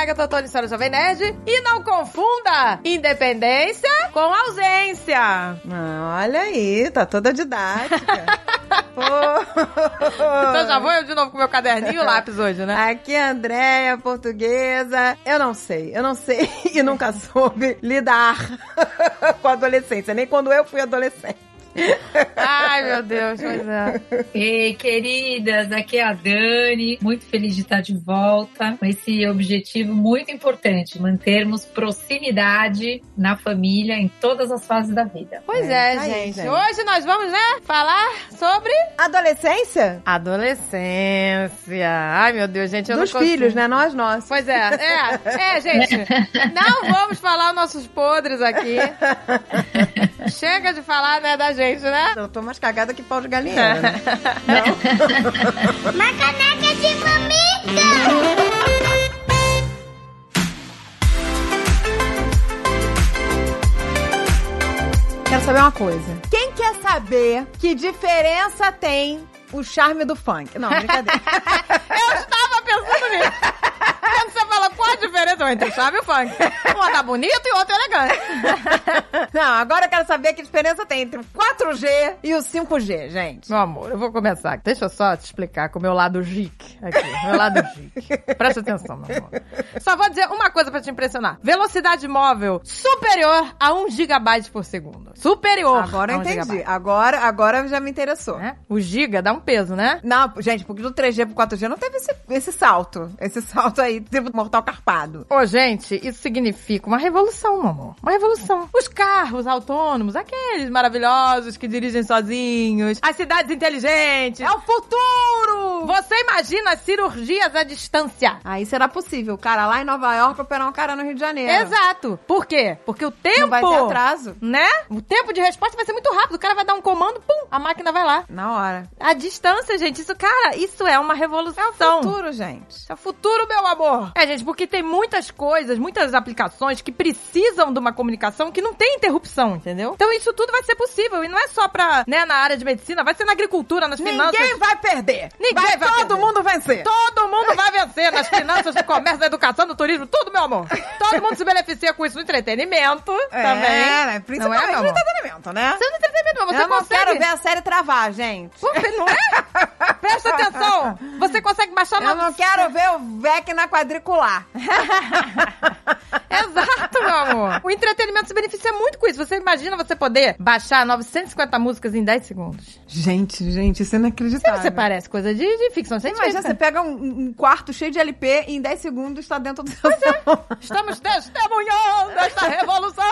Agatha Tony, senhora Jovem Nerd. E não confunda independência com ausência. Ah, olha aí, tá toda didática. então já vou eu de novo com meu caderninho e o lápis hoje, né? Aqui é a Andréia, portuguesa. Eu não sei, eu não sei e nunca soube lidar com a adolescência, nem quando eu fui adolescente. Ai, meu Deus, pois é. Ei, queridas, aqui é a Dani. Muito feliz de estar de volta com esse objetivo muito importante: mantermos proximidade na família em todas as fases da vida. Pois é, é gente. Aí, gente. Hoje nós vamos, né, falar sobre. Adolescência? Adolescência. Ai, meu Deus, gente. Eu Dos filhos, né? Nós, nós. Pois é. É, é, gente. Não vamos falar nossos podres aqui. Chega de falar, né, da gente né? Eu tô mais cagada que pau de galinha. Né? Uma caneca de mamita! Quero saber uma coisa. Quem quer saber que diferença tem o charme do funk? Não, brincadeira. Eu estava pensando nisso. Quando você fala qual a diferença entre o chave e o funk? Um tá bonito e o outro elegante. Não, agora eu quero saber que diferença tem entre o 4G e o 5G, gente. Meu amor, eu vou começar. Deixa eu só te explicar com o meu lado geek aqui. Meu lado geek. Presta atenção, meu amor. Só vou dizer uma coisa pra te impressionar. Velocidade móvel superior a 1 GB por segundo. Superior. Agora eu entendi. Agora, agora já me interessou. É? O giga dá um peso, né? Não, gente, porque do 3G pro 4G não teve esse, esse salto. Esse salto aí, tipo mortal carpado. Ô, gente, isso significa uma revolução, meu amor. Uma revolução. Os carros autônomos, aqueles maravilhosos que dirigem sozinhos, as cidades inteligentes. É o futuro! Você imagina cirurgias à distância. Aí será possível. O cara lá em Nova York operar um cara no Rio de Janeiro. Exato. Por quê? Porque o tempo. Não vai ter atraso. Né? O tempo de resposta vai ser muito rápido. O cara vai dar um comando, pum, a máquina vai lá. Na hora. A distância, gente, isso, cara, isso é uma revolução. É o futuro, gente. É o futuro, meu amor. É, gente, porque tem muitas coisas, muitas aplicações que precisam de uma comunicação que não tem interrupção, entendeu? Então isso tudo vai ser possível. E não é só pra, né, na área de medicina, vai ser na agricultura, nas Ninguém finanças. Ninguém vai perder. Ninguém vai, vai todo perder. mundo vencer. Todo mundo vai vencer nas finanças, no comércio, na educação, no turismo, tudo, meu amor. Todo mundo se beneficia com isso no entretenimento é, também. É, principalmente não é, no entretenimento, né? Você no entretenimento, você Eu não consegue... quero ver a série travar, gente. Não é? Presta atenção. Você consegue baixar... Eu não quero ver o VEC na quadricular. Exato, meu amor. O entretenimento se beneficia muito com isso. Você imagina você poder baixar 950 músicas em 10 segundos. Gente, gente, isso é inacreditável. Você parece coisa de, de ficção científica. Imagina, você pega um, um, quarto cheio de LP e em 10 segundos está dentro do seu celular. É. Estamos testemunhando esta revolução!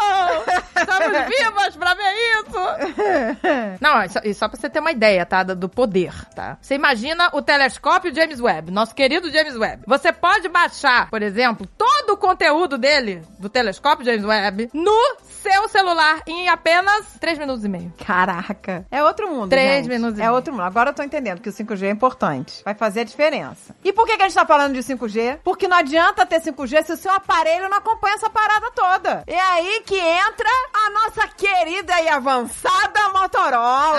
Estamos vivas pra ver isso! Não, e só, e só pra você ter uma ideia, tá? Do poder, tá? Você imagina o telescópio James Webb, nosso querido James Webb. Você pode baixar, por exemplo, todo o conteúdo dele, do telescópio James Webb, no seu celular em apenas 3 minutos e meio. Caraca. É outro mundo, 3 gente. minutos e É meio. outro mundo. Agora eu tô entendendo que o 5G é importante. Vai fazer a diferença. E por que, que a gente tá falando de 5G? Porque não adianta ter 5G se o seu aparelho não acompanha essa parada toda. É aí que entra a nossa querida e avançada Motorola.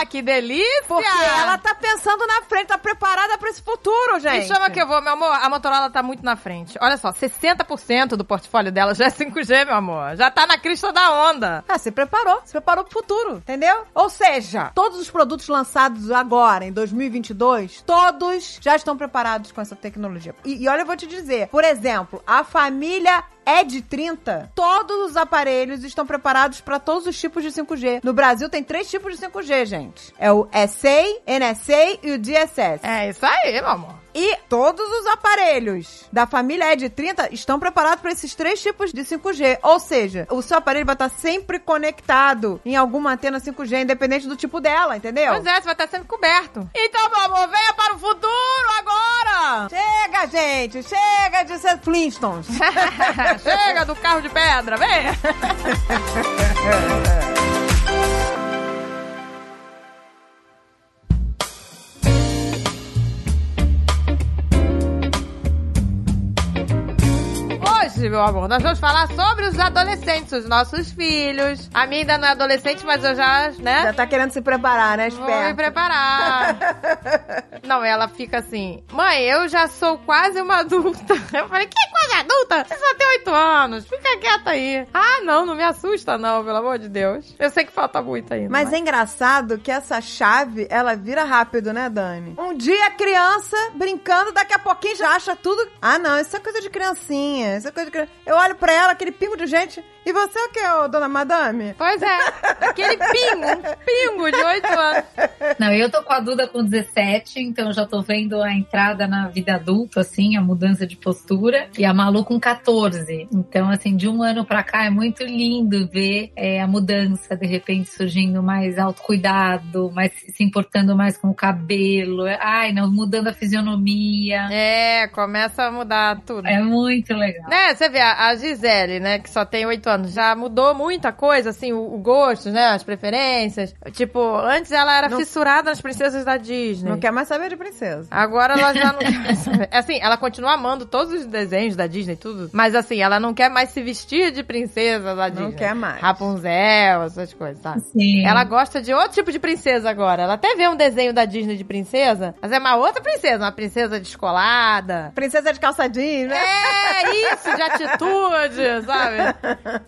Ah, que delícia! Porque ela tá pensando na frente, tá preparada pra esse futuro, gente. Me chama que eu vou, meu amor. A Motorola tá muito na frente. Olha só, 60% do portfólio dela já é 5G, meu amor. Já tá na crista da onda. Ah, se preparou. Se preparou pro futuro, entendeu? Ou seja, todos os produtos lançados agora, em 2022, todos já estão preparados com essa tecnologia. E, e olha, eu vou te dizer. Por exemplo, a família Ed 30, todos os aparelhos estão preparados para todos os tipos de 5G. No Brasil tem três tipos de 5G, gente. É o SA, NSA e o DSS. É isso aí, meu amor. E todos os aparelhos da família Ed 30 estão preparados para esses três tipos de 5G. Ou seja, o seu aparelho vai estar sempre conectado em alguma antena 5G, independente do tipo dela, entendeu? Pois é, você vai estar sempre coberto. Então, meu amor, venha para o futuro agora! Chega, gente! Chega de ser Flintstones! Chega do carro de pedra, vem! Hoje, meu amor. Nós vamos falar sobre os adolescentes, os nossos filhos. A minha ainda não é adolescente, mas eu já, né? Já tá querendo se preparar, né, Vou me preparar. não, ela fica assim, mãe, eu já sou quase uma adulta. Eu falei, que quase adulta? Você só tem oito anos, fica quieta aí. Ah, não, não me assusta não, pelo amor de Deus. Eu sei que falta muito ainda. Mas é engraçado que essa chave, ela vira rápido, né, Dani? Um dia criança brincando, daqui a pouquinho já acha tudo. Ah, não, isso é coisa de criancinha. Isso é coisa de criança. Eu olho pra ela, aquele pingo de gente. E você é o que, ô, dona Madame? Pois é, aquele pingo, um pingo de oito anos. Não, eu tô com a Duda com 17, então já tô vendo a entrada na vida adulta, assim, a mudança de postura. E a Malu com 14. Então, assim, de um ano pra cá é muito lindo ver é, a mudança, de repente surgindo mais autocuidado, mais se importando mais com o cabelo. Ai, não, mudando a fisionomia. É, começa a mudar tudo. É muito legal. Né, você vê, a Gisele, né, que só tem oito anos, já mudou muita coisa, assim, o, o gosto, né, as preferências. Tipo, antes ela era Não- fissurada nas princesas da Disney. Não quer mais saber de princesa. Agora ela já não quer mais saber. Assim, ela continua amando todos os desenhos da Disney, tudo. Mas assim, ela não quer mais se vestir de princesa da Disney. Não quer mais. Rapunzel, essas coisas, sabe? Sim. Ela gosta de outro tipo de princesa agora. Ela até vê um desenho da Disney de princesa, mas é uma outra princesa, uma princesa descolada. Princesa de calça jeans, né? É, isso, de atitude, sabe?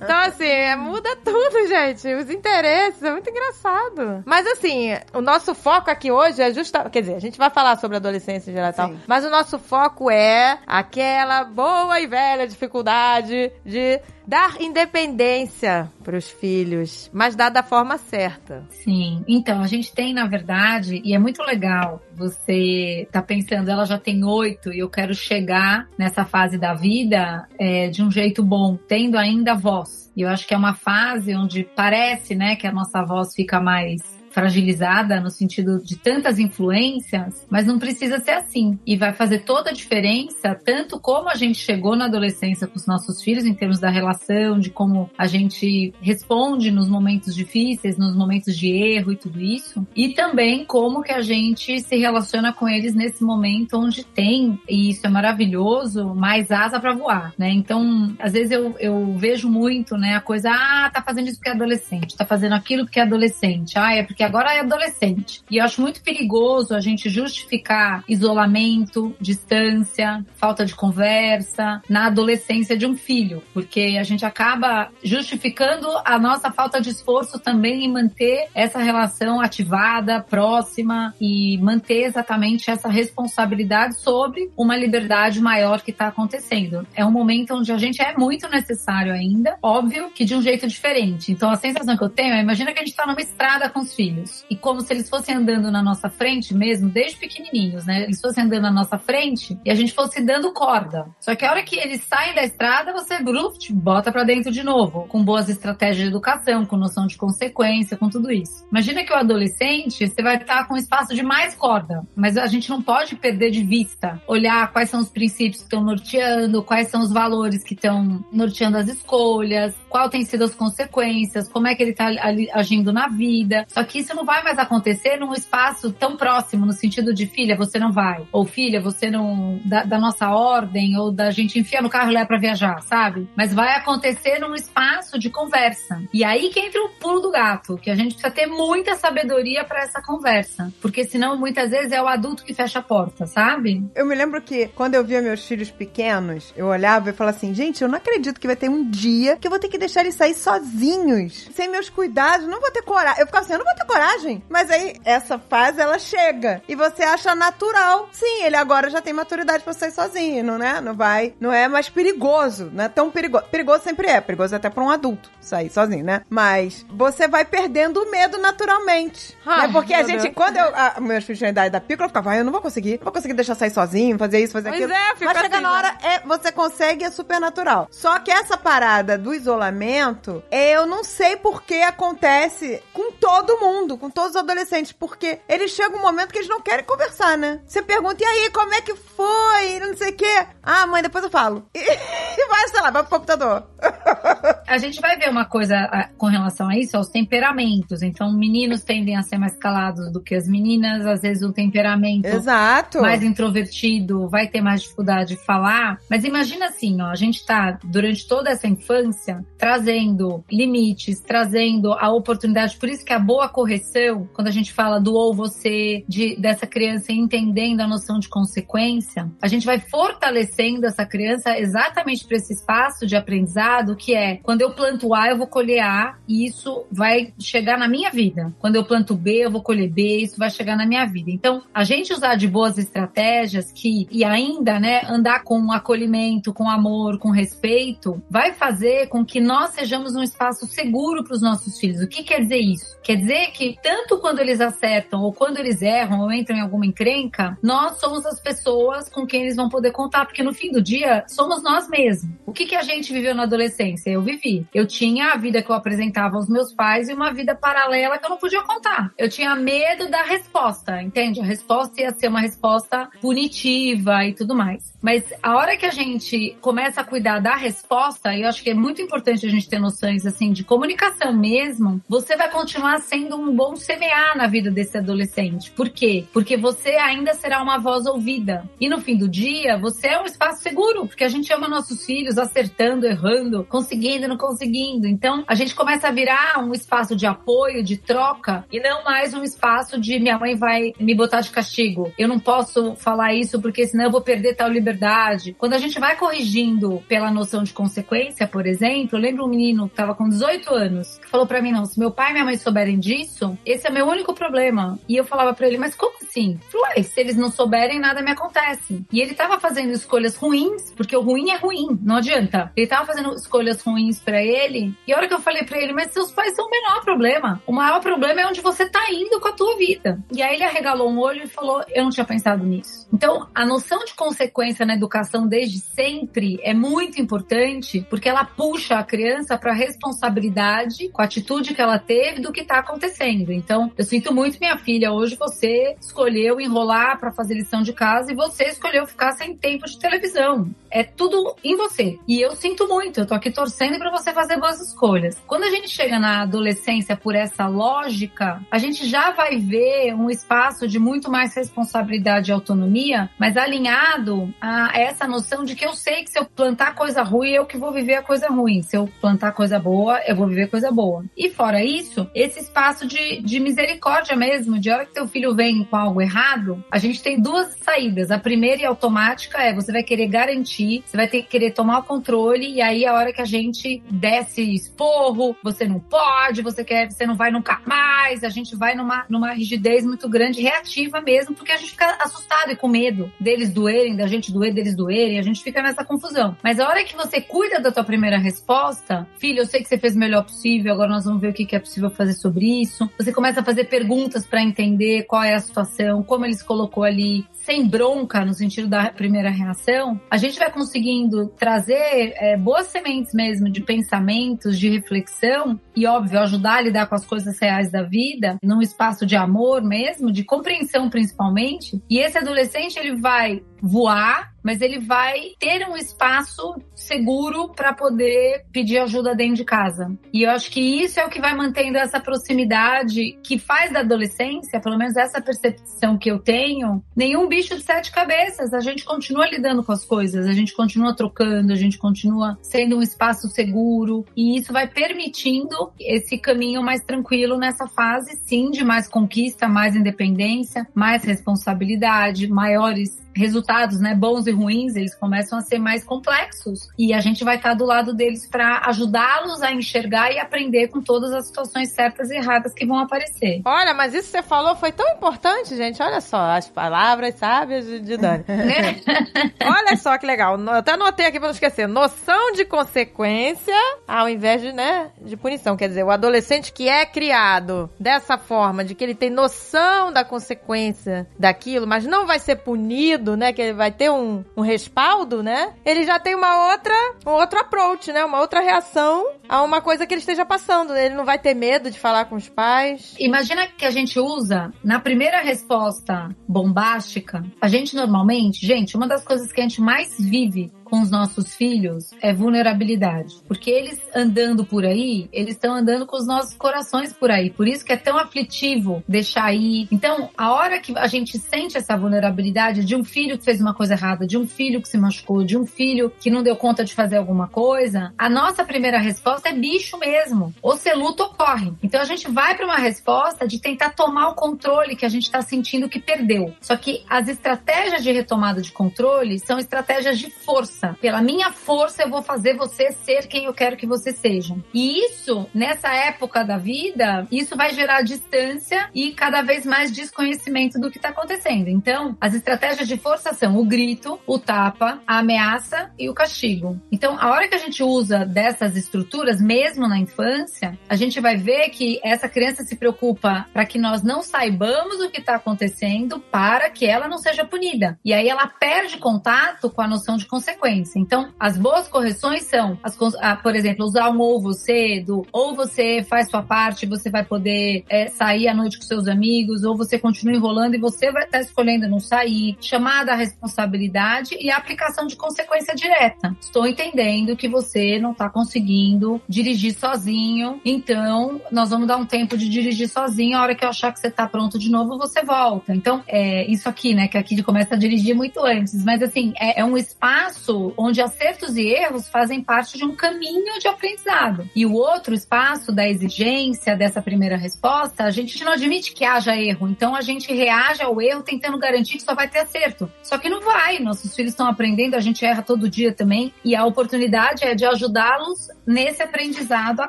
Então, assim, é, muda tudo, gente. Os interesses, é muito engraçado. Mas, assim, o nosso foco aqui hoje é justa... Quer dizer, a gente vai falar sobre adolescência em geral e tal, mas o nosso foco é aquela boa e velha dificuldade de dar independência pros filhos, mas dar da forma certa. Sim. Então, a gente tem, na verdade, e é muito legal você tá pensando, ela já tem oito e eu quero chegar nessa fase da vida é, de um jeito bom, tendo ainda voz. E eu acho que é uma fase onde parece, né, que a nossa voz fica mais fragilizada no sentido de tantas influências, mas não precisa ser assim. E vai fazer toda a diferença, tanto como a gente chegou na adolescência com os nossos filhos, em termos da relação, de como a gente responde nos momentos difíceis, nos momentos de erro e tudo isso, e também como que a gente se relaciona com eles nesse momento onde tem, e isso é maravilhoso, mais asa para voar, né? Então, às vezes eu, eu vejo muito, né, a coisa, ah, tá fazendo isso porque é adolescente, tá fazendo aquilo porque é adolescente, ah, é porque agora é adolescente. E eu acho muito perigoso a gente justificar isolamento, distância, falta de conversa na adolescência de um filho, porque a gente acaba justificando a nossa falta de esforço também em manter essa relação ativada, próxima e manter exatamente essa responsabilidade sobre uma liberdade maior que está acontecendo. É um momento onde a gente é muito necessário ainda, óbvio que de um jeito diferente. Então a sensação que eu tenho é, imagina que a gente está numa estrada com os filhos e como se eles fossem andando na nossa frente mesmo, desde pequenininhos, né? Eles fossem andando na nossa frente e a gente fosse dando corda. Só que a hora que eles saem da estrada, você bruft, bota pra dentro de novo, com boas estratégias de educação, com noção de consequência, com tudo isso. Imagina que o adolescente, você vai estar com espaço de mais corda, mas a gente não pode perder de vista, olhar quais são os princípios que estão norteando, quais são os valores que estão norteando as escolhas, qual tem sido as consequências, como é que ele tá ali agindo na vida. Só que isso não vai mais acontecer num espaço tão próximo, no sentido de filha, você não vai. Ou filha, você não. da, da nossa ordem, ou da gente enfia no carro e leva pra viajar, sabe? Mas vai acontecer num espaço de conversa. E aí que entra o pulo do gato, que a gente precisa ter muita sabedoria pra essa conversa. Porque senão, muitas vezes, é o adulto que fecha a porta, sabe? Eu me lembro que quando eu via meus filhos pequenos, eu olhava e falava assim, gente, eu não acredito que vai ter um dia que eu vou ter que deixar eles sair sozinhos, sem meus cuidados, não vou ter coragem. Eu ficava assim, eu não vou ter coragem. Mas aí, essa fase, ela chega. E você acha natural. Sim, ele agora já tem maturidade pra sair sozinho, não, né? Não vai, não é mais perigoso, não é tão perigoso. Perigoso sempre é, perigoso até pra um adulto sair sozinho, né? Mas você vai perdendo o medo naturalmente. Ai, né? Porque a gente, Deus. quando eu, a, meus filhos tinham idade da pícola, eu ficava, ah, eu não vou conseguir, não vou conseguir deixar sair sozinho, fazer isso, fazer Pois aquilo. é, Mas chega assim, na né? hora, é, você consegue, é super natural. Só que essa parada do isolamento, eu não sei por que acontece com todo mundo. Mundo, com todos os adolescentes, porque eles chegam um momento que eles não querem conversar, né? Você pergunta, e aí, como é que foi? Não sei o quê. Ah, mãe, depois eu falo. E, vai, sei lá, vai pro computador. A gente vai ver uma coisa a, com relação a isso, aos temperamentos. Então, meninos tendem a ser mais calados do que as meninas. Às vezes, o temperamento Exato. mais introvertido vai ter mais dificuldade de falar. Mas imagina assim, ó, a gente tá, durante toda essa infância, trazendo limites, trazendo a oportunidade. Por isso que a boa correção, quando a gente fala do ou você, de, dessa criança entendendo a noção de consequência, a gente vai fortalecendo essa criança exatamente para esse espaço de aprendizado que é quando eu planto A, eu vou colher A e isso vai chegar na minha vida. Quando eu planto B, eu vou colher B, isso vai chegar na minha vida. Então, a gente usar de boas estratégias que e ainda, né, andar com acolhimento, com amor, com respeito, vai fazer com que nós sejamos um espaço seguro para os nossos filhos. O que quer dizer isso? Quer dizer que tanto quando eles acertam ou quando eles erram ou entram em alguma encrenca, nós somos as pessoas com quem eles vão poder contar, porque no fim do dia somos nós mesmos. O que, que a gente viveu na adolescência? Eu vivi. Eu tinha a vida que eu apresentava aos meus pais e uma vida paralela que eu não podia contar. Eu tinha medo da resposta, entende? A resposta ia ser uma resposta punitiva e tudo mais. Mas a hora que a gente começa a cuidar da resposta, eu acho que é muito importante a gente ter noções assim de comunicação mesmo, você vai continuar sendo um bom CMA na vida desse adolescente. Por quê? Porque você ainda será uma voz ouvida. E no fim do dia, você é um espaço seguro, porque a gente ama nossos filhos acertando, errando, conseguindo, não conseguindo. Então, a gente começa a virar um espaço de apoio, de troca, e não mais um espaço de minha mãe vai me botar de castigo. Eu não posso falar isso porque senão eu vou perder tal liberdade. Quando a gente vai corrigindo pela noção de consequência, por exemplo, eu lembro um menino que estava com 18 anos, que falou para mim, não, se meu pai e minha mãe souberem disso, esse é meu único problema. E eu falava para ele, mas como assim? Falei, se eles não souberem, nada me acontece. E ele tava fazendo escolhas ruins, porque o ruim é ruim, não adianta. Ele tava fazendo escolhas ruins para ele, e a hora que eu falei para ele, mas seus pais são o menor problema. O maior problema é onde você tá indo com a tua vida. E aí ele arregalou um olho e falou, eu não tinha pensado nisso. Então, a noção de consequência na educação desde sempre é muito importante porque ela puxa a criança para responsabilidade com a atitude que ela teve do que está acontecendo. Então, eu sinto muito, minha filha, hoje você escolheu enrolar para fazer lição de casa e você escolheu ficar sem tempo de televisão. É tudo em você. E eu sinto muito, eu tô aqui torcendo para você fazer boas escolhas. Quando a gente chega na adolescência por essa lógica, a gente já vai ver um espaço de muito mais responsabilidade e autonomia, mas alinhado a essa noção de que eu sei que se eu plantar coisa ruim, eu que vou viver a coisa ruim. Se eu plantar coisa boa, eu vou viver coisa boa. E fora isso, esse espaço de, de misericórdia mesmo, de hora que teu filho vem com algo errado, a gente tem duas saídas. A primeira e automática é você vai querer garantir, você vai ter que querer tomar o controle, e aí a hora que a gente desce esporro, você não pode, você quer, você não vai nunca mais, a gente vai numa, numa rigidez muito grande, reativa mesmo, porque a gente fica assustado e com medo deles doerem, da gente doer, deles doerem, a gente fica nessa confusão. Mas a hora que você cuida da tua primeira resposta, filho, eu sei que você fez o melhor possível, agora nós vamos ver o que é possível fazer sobre isso. Você começa a fazer perguntas para entender qual é a situação, como ele se colocou ali, sem bronca, no sentido da primeira reação, a gente vai conseguindo trazer é, boas sementes mesmo de pensamentos, de reflexão e, óbvio, ajudar a lidar com as coisas reais da vida, num espaço de amor mesmo, de compreensão principalmente. E esse adolescente, ele vai voar, mas ele vai ter um espaço seguro para poder pedir ajuda dentro de casa. E eu acho que isso é o que vai mantendo essa proximidade que faz da adolescência, pelo menos essa percepção que eu tenho, nenhum bicho de sete cabeças. A gente continua lidando com as coisas, a gente continua trocando, a gente continua sendo um espaço seguro e isso vai permitindo esse caminho mais tranquilo nessa fase, sim, de mais conquista, mais independência, mais responsabilidade, maiores resultados, né, bons e ruins, eles começam a ser mais complexos. E a gente vai estar do lado deles para ajudá-los a enxergar e aprender com todas as situações certas e erradas que vão aparecer. Olha, mas isso que você falou foi tão importante, gente. Olha só, as palavras sábias de Dani. Olha só que legal. Eu até anotei aqui para não esquecer. Noção de consequência ao invés de, né, de punição. Quer dizer, o adolescente que é criado dessa forma, de que ele tem noção da consequência daquilo, mas não vai ser punido né? Que ele vai ter um, um respaldo, né? Ele já tem uma outra, um outro approach, né? Uma outra reação a uma coisa que ele esteja passando. Ele não vai ter medo de falar com os pais. Imagina que a gente usa na primeira resposta bombástica. A gente normalmente, gente, uma das coisas que a gente mais vive com os nossos filhos é vulnerabilidade. Porque eles andando por aí, eles estão andando com os nossos corações por aí. Por isso que é tão aflitivo deixar ir. Então, a hora que a gente sente essa vulnerabilidade de um filho que fez uma coisa errada, de um filho que se machucou, de um filho que não deu conta de fazer alguma coisa, a nossa primeira resposta é bicho mesmo. Ou se luta ou corre. Então a gente vai para uma resposta de tentar tomar o controle que a gente está sentindo que perdeu. Só que as estratégias de retomada de controle são estratégias de força força. Pela minha força, eu vou fazer você ser quem eu quero que você seja. E isso, nessa época da vida, isso vai gerar distância e cada vez mais desconhecimento do que está acontecendo. Então, as estratégias de força são o grito, o tapa, a ameaça e o castigo. Então, a hora que a gente usa dessas estruturas, mesmo na infância, a gente vai ver que essa criança se preocupa para que nós não saibamos o que está acontecendo para que ela não seja punida. E aí ela perde contato com a noção de consequência Então, as boas correções são, as, ah, por exemplo, usar um ou você, do ou você faz sua parte, você vai poder é, sair à noite com seus amigos, ou você continua enrolando e você vai estar tá escolhendo não sair. Chamada a responsabilidade e a aplicação de consequência direta. Estou entendendo que você não está conseguindo dirigir sozinho, então nós vamos dar um tempo de dirigir sozinho. A hora que eu achar que você está pronto de novo, você volta. Então, é isso aqui, né? Que aqui começa a dirigir muito antes. Mas assim, é, é um espaço onde acertos e erros fazem parte de um caminho de aprendizado. E o outro espaço da exigência dessa primeira resposta, a gente não admite que haja erro. Então a gente reage ao erro tentando garantir que só vai ter acerto. Só que não vai. Nossos filhos estão aprendendo, a gente erra todo dia também. E a oportunidade é de ajudá-los nesse aprendizado a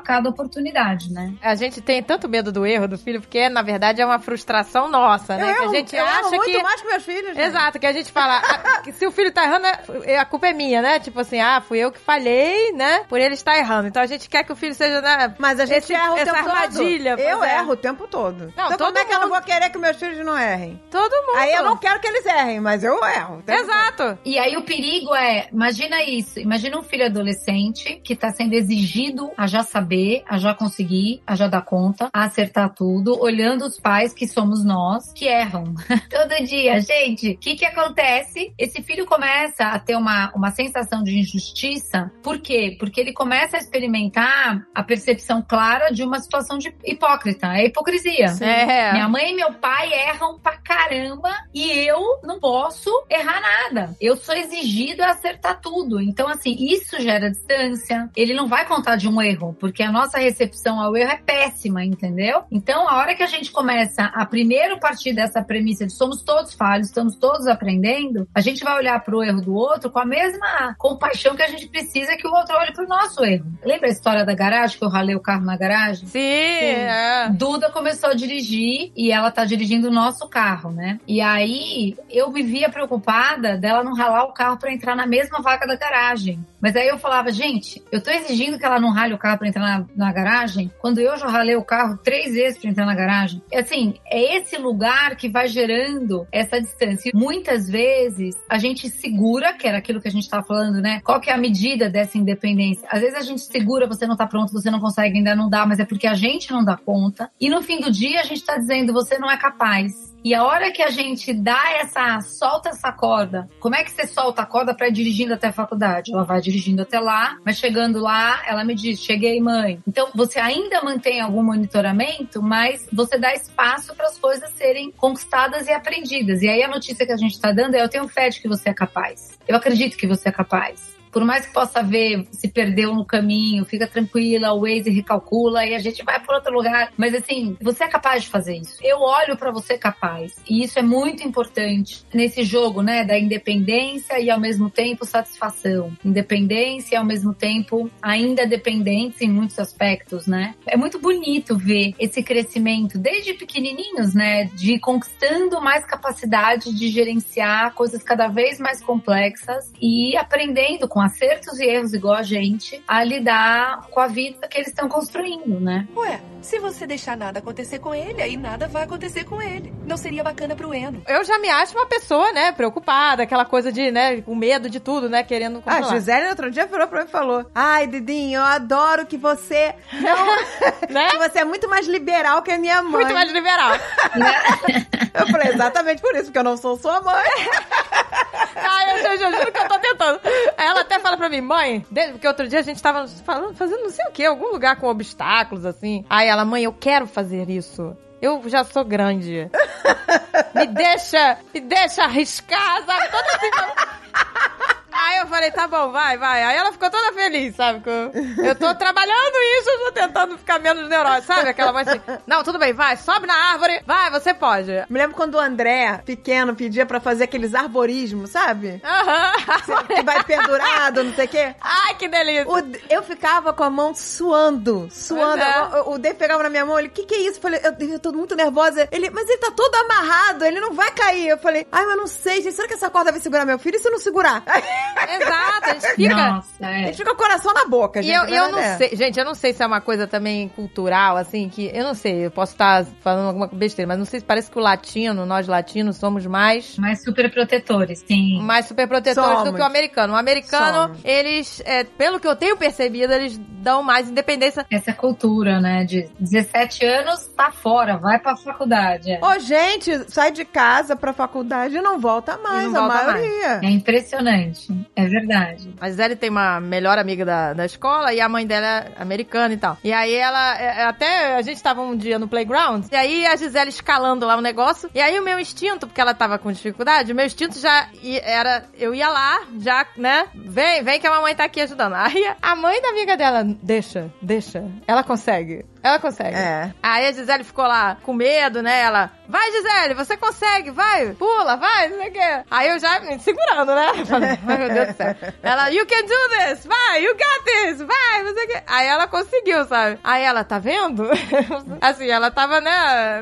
cada oportunidade, né? A gente tem tanto medo do erro do filho, porque na verdade é uma frustração nossa, né? Eu que a gente eu acha erro muito que. mais que meus filhos. né? Exato, que a gente fala, a- que se o filho tá errando, é- a culpa é minha, né? Tipo assim, ah, fui eu que falhei, né? Por ele estar errando. Então a gente quer que o filho seja, né? Mas a gente esse- erra o essa tempo armadilha. todo. Eu é. erro o tempo todo. Não, então todo como é que eu não vou querer que meus filhos não errem? Todo mundo. Aí eu não quero que eles errem, mas eu erro. o tempo Exato. E aí o perigo é, imagina isso, imagina um filho adolescente que está sendo exigido a já saber, a já conseguir, a já dar conta, a acertar tudo, olhando os pais que somos nós, que erram. Todo dia, gente, o que que acontece? Esse filho começa a ter uma, uma sensação de injustiça, por quê? Porque ele começa a experimentar a percepção clara de uma situação de hipócrita, é hipocrisia. É. Minha mãe e meu pai erram pra caramba e eu não posso errar nada. Eu sou exigido a acertar tudo. Então, assim, isso gera distância. Ele não vai contar de um erro, porque a nossa recepção ao erro é péssima, entendeu? Então, a hora que a gente começa a primeiro partir dessa premissa de somos todos falhos, estamos todos aprendendo, a gente vai olhar pro erro do outro com a mesma compaixão que a gente precisa que o outro olhe pro nosso erro. Lembra a história da garagem, que eu ralei o carro na garagem? Sim, é. Duda começou a dirigir e ela tá dirigindo o nosso carro, né? E aí eu me via preocupada dela não ralar o carro pra entrar na mesma vaga da garagem. Mas aí eu falava, gente, eu tô exigindo que ela não rale o carro pra entrar na, na garagem, quando eu já ralei o carro três vezes pra entrar na garagem. E, Assim, é esse lugar que vai gerando essa distância. E Muitas vezes a gente segura, que era aquilo que a gente tava falando, né? Qual que é a medida dessa independência? Às vezes a gente segura, você não tá pronto, você não consegue, ainda não dá, mas é porque a gente não dá conta. E no fim do dia a gente tá dizendo, você não é capaz. E a hora que a gente dá essa, solta essa corda, como é que você solta a corda para ir dirigindo até a faculdade? Ela vai dirigindo até lá, mas chegando lá, ela me diz, cheguei, mãe. Então, você ainda mantém algum monitoramento, mas você dá espaço para as coisas serem conquistadas e aprendidas. E aí a notícia que a gente está dando é, eu tenho fé de que você é capaz. Eu acredito que você é capaz. Por mais que possa ver, se perdeu no caminho, fica tranquila, o Waze recalcula e a gente vai por outro lugar. Mas assim, você é capaz de fazer isso. Eu olho para você capaz. E isso é muito importante nesse jogo, né, da independência e ao mesmo tempo satisfação. Independência e ao mesmo tempo ainda dependentes em muitos aspectos, né? É muito bonito ver esse crescimento desde pequenininhos, né, de conquistando mais capacidade de gerenciar coisas cada vez mais complexas e aprendendo com acertos e erros igual a gente a lidar com a vida que eles estão construindo, né? Ué, se você deixar nada acontecer com ele, aí nada vai acontecer com ele. Não seria bacana pro Eno. Eu já me acho uma pessoa, né, preocupada, aquela coisa de, né, com medo de tudo, né, querendo A controlar. Gisele outro dia virou pra mim e falou: Ai, Didinho, eu adoro que você. Não, Né? que você é muito mais liberal que a minha mãe. Muito mais liberal. Eu falei, exatamente por isso, porque eu não sou sua mãe. Ai, eu, eu, eu juro que eu tô tentando. Ela até fala pra mim, mãe, desde- porque outro dia a gente tava falando, fazendo não sei o que, algum lugar com obstáculos, assim. Aí ela, mãe, eu quero fazer isso. Eu já sou grande. Me deixa, me deixa arriscar, sabe? Toda assim. Aí eu falei, tá bom, vai, vai. Aí ela ficou toda feliz, sabe? Eu, eu tô trabalhando isso, eu tô tentando ficar menos neurótica, sabe? Aquela mãe assim, não, tudo bem, vai, sobe na árvore, vai, você pode. Me lembro quando o André, pequeno, pedia pra fazer aqueles arborismos, sabe? Aham. Que vai pendurado, não sei o quê. Ai, que delícia. O D- eu ficava com a mão suando, suando. É. O, o Dave pegava na minha mão, ele, o que que é isso? Eu falei, eu, eu tô muito nervosa. Ele, mas ele tá todo amarrado, ele não vai cair. Eu falei, ai, mas não sei, gente, será que essa corda vai segurar meu filho? E se não segurar? Exato, a gente fica. Nossa, A é. gente fica com o coração na boca, E gente. eu, a eu não verdade é. sei, gente, eu não sei se é uma coisa também cultural, assim, que. Eu não sei, eu posso estar falando alguma besteira, mas não sei se parece que o latino, nós latinos, somos mais. Mais super protetores, sim. Mais super protetores do Somos. que o americano. O americano, Somos. eles, é, pelo que eu tenho percebido, eles dão mais independência. Essa cultura, né? De 17 anos, tá fora, vai pra faculdade. É, Ô, gente, sai de casa pra faculdade e não volta mais, não a volta maioria. é impressionante. É verdade. A Gisele tem uma melhor amiga da, da escola e a mãe dela é americana e tal. E aí ela, é, é, até a gente tava um dia no playground, e aí a Gisele escalando lá o negócio, e aí o meu instinto, porque ela tava com dificuldade, o meu instinto já era, eu ia lá, já, né, vem, vem que a mamãe tá aqui ajudando. Aí a mãe da amiga dela, deixa, deixa, ela consegue. Ela consegue. É. Aí a Gisele ficou lá com medo, né? Ela, vai Gisele, você consegue, vai, pula, vai, não sei o quê. Aí eu já me segurando, né? Ai meu Deus do céu. Ela, you can do this, vai, you got this, vai, não sei o quê. Aí ela conseguiu, sabe? Aí ela, tá vendo? assim, ela tava, né?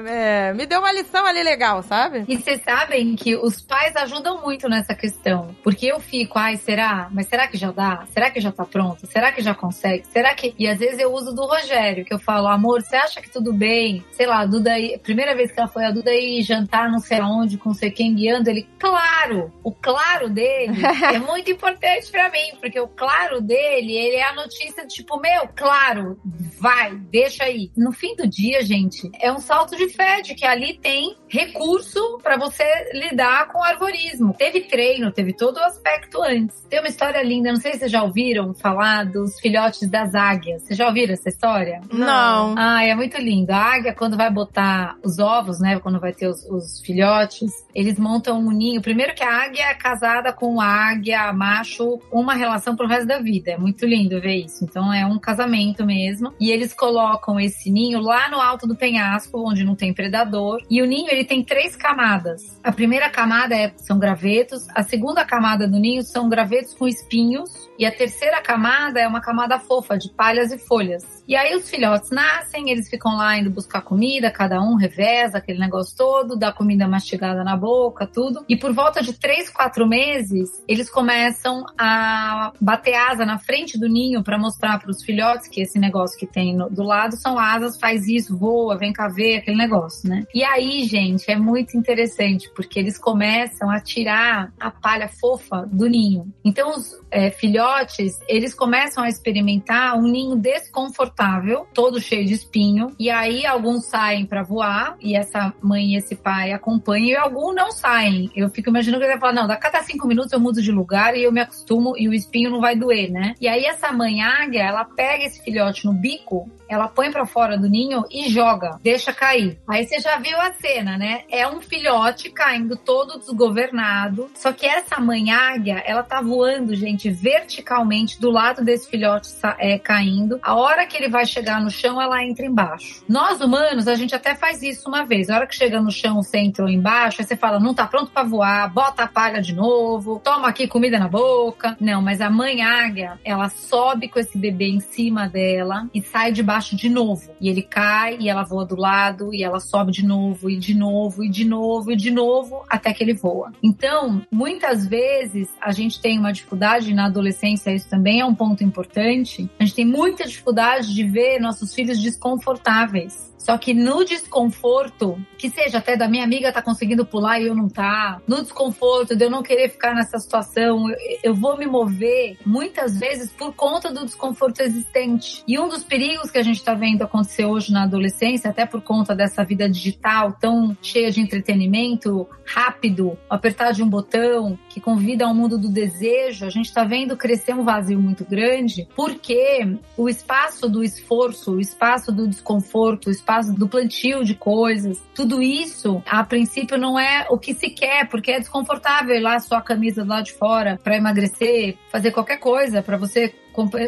é, me deu uma lição ali legal, sabe? E vocês sabem que os pais ajudam muito nessa questão. Porque eu fico, ai, será? Mas será que já dá? Será que já tá pronto? Será que já consegue? Será que. E às vezes eu uso do Rogério, que eu falo, amor, você acha que tudo bem? Sei lá, a Duda aí. Primeira vez que ela foi, a Duda aí jantar não sei aonde, com não sei quem guiando, ele, claro! O claro dele é muito importante pra mim, porque o claro dele, ele é a notícia de tipo, meu, claro, vai, deixa aí. No fim do dia, gente, é um salto de fé de que ali tem recurso pra você lidar com o arvorismo. Teve treino, teve todo o aspecto antes. Tem uma história linda, não sei se vocês já ouviram falar dos filhotes das águias. Vocês já ouviram essa história? Não. Ah, é muito lindo. A águia, quando vai botar os ovos, né? Quando vai ter os, os filhotes, eles montam um ninho. Primeiro que a águia é casada com a águia macho, uma relação pro resto da vida. É muito lindo ver isso. Então é um casamento mesmo. E eles colocam esse ninho lá no alto do penhasco, onde não tem predador. E o ninho, ele tem três camadas. A primeira camada é, são gravetos. A segunda camada do ninho são gravetos com espinhos. E a terceira camada é uma camada fofa de palhas e folhas. E aí os filhotes nascem, eles ficam lá indo buscar comida, cada um reveza aquele negócio todo, dá comida mastigada na boca, tudo. E por volta de três, quatro meses, eles começam a bater asa na frente do ninho para mostrar para os filhotes que esse negócio que tem no- do lado são asas, faz isso, voa, vem cá ver, aquele negócio, né? E aí, gente, é muito interessante, porque eles começam a tirar a palha fofa do ninho. Então, os é, filhotes, eles começam a experimentar um ninho desconfortável, todo cheio de espinho. E aí, alguns saem para voar, e essa mãe e esse pai acompanham, e alguns não saem. Eu fico imaginando que ele vai falar: não, a cada cinco minutos eu mudo de lugar e eu me acostumo e o espinho não vai doer, né? E aí, essa mãe águia, ela pega esse filhote no bico, ela põe para fora do ninho e joga, deixa cair. Aí você já viu a cena, né? É um filhote caindo todo desgovernado. Só que essa mãe águia, ela tá voando, gente, verticalmente do lado desse filhote é, caindo. A hora que ele vai chegar no chão, ela entra embaixo. Nós humanos, a gente até faz isso uma vez. A hora que chega no chão, você entrou embaixo, aí você fala, não tá pronto para voar, bota a palha de novo, toma aqui comida na boca. Não, mas a mãe águia, ela sobe com esse bebê em cima dela e sai debaixo baixo de novo. E ele cai e ela voa do lado e ela sobe de novo e de novo e de novo e de novo até que ele voa. Então, muitas vezes a gente tem uma dificuldade na adolescência, isso também é um ponto importante. A gente tem muita dificuldade de ver nossos filhos desconfortáveis. Só que no desconforto, que seja até da minha amiga tá conseguindo pular e eu não tá, no desconforto de eu não querer ficar nessa situação, eu, eu vou me mover muitas vezes por conta do desconforto existente. E um dos perigos que a gente tá vendo acontecer hoje na adolescência, até por conta dessa vida digital tão cheia de entretenimento, rápido, apertar de um botão, que convida ao mundo do desejo, a gente tá vendo crescer um vazio muito grande, porque o espaço do esforço, o espaço do desconforto, o espaço do plantio de coisas. Tudo isso, a princípio, não é o que se quer, porque é desconfortável ir lá sua camisa do lado de fora para emagrecer, fazer qualquer coisa, para você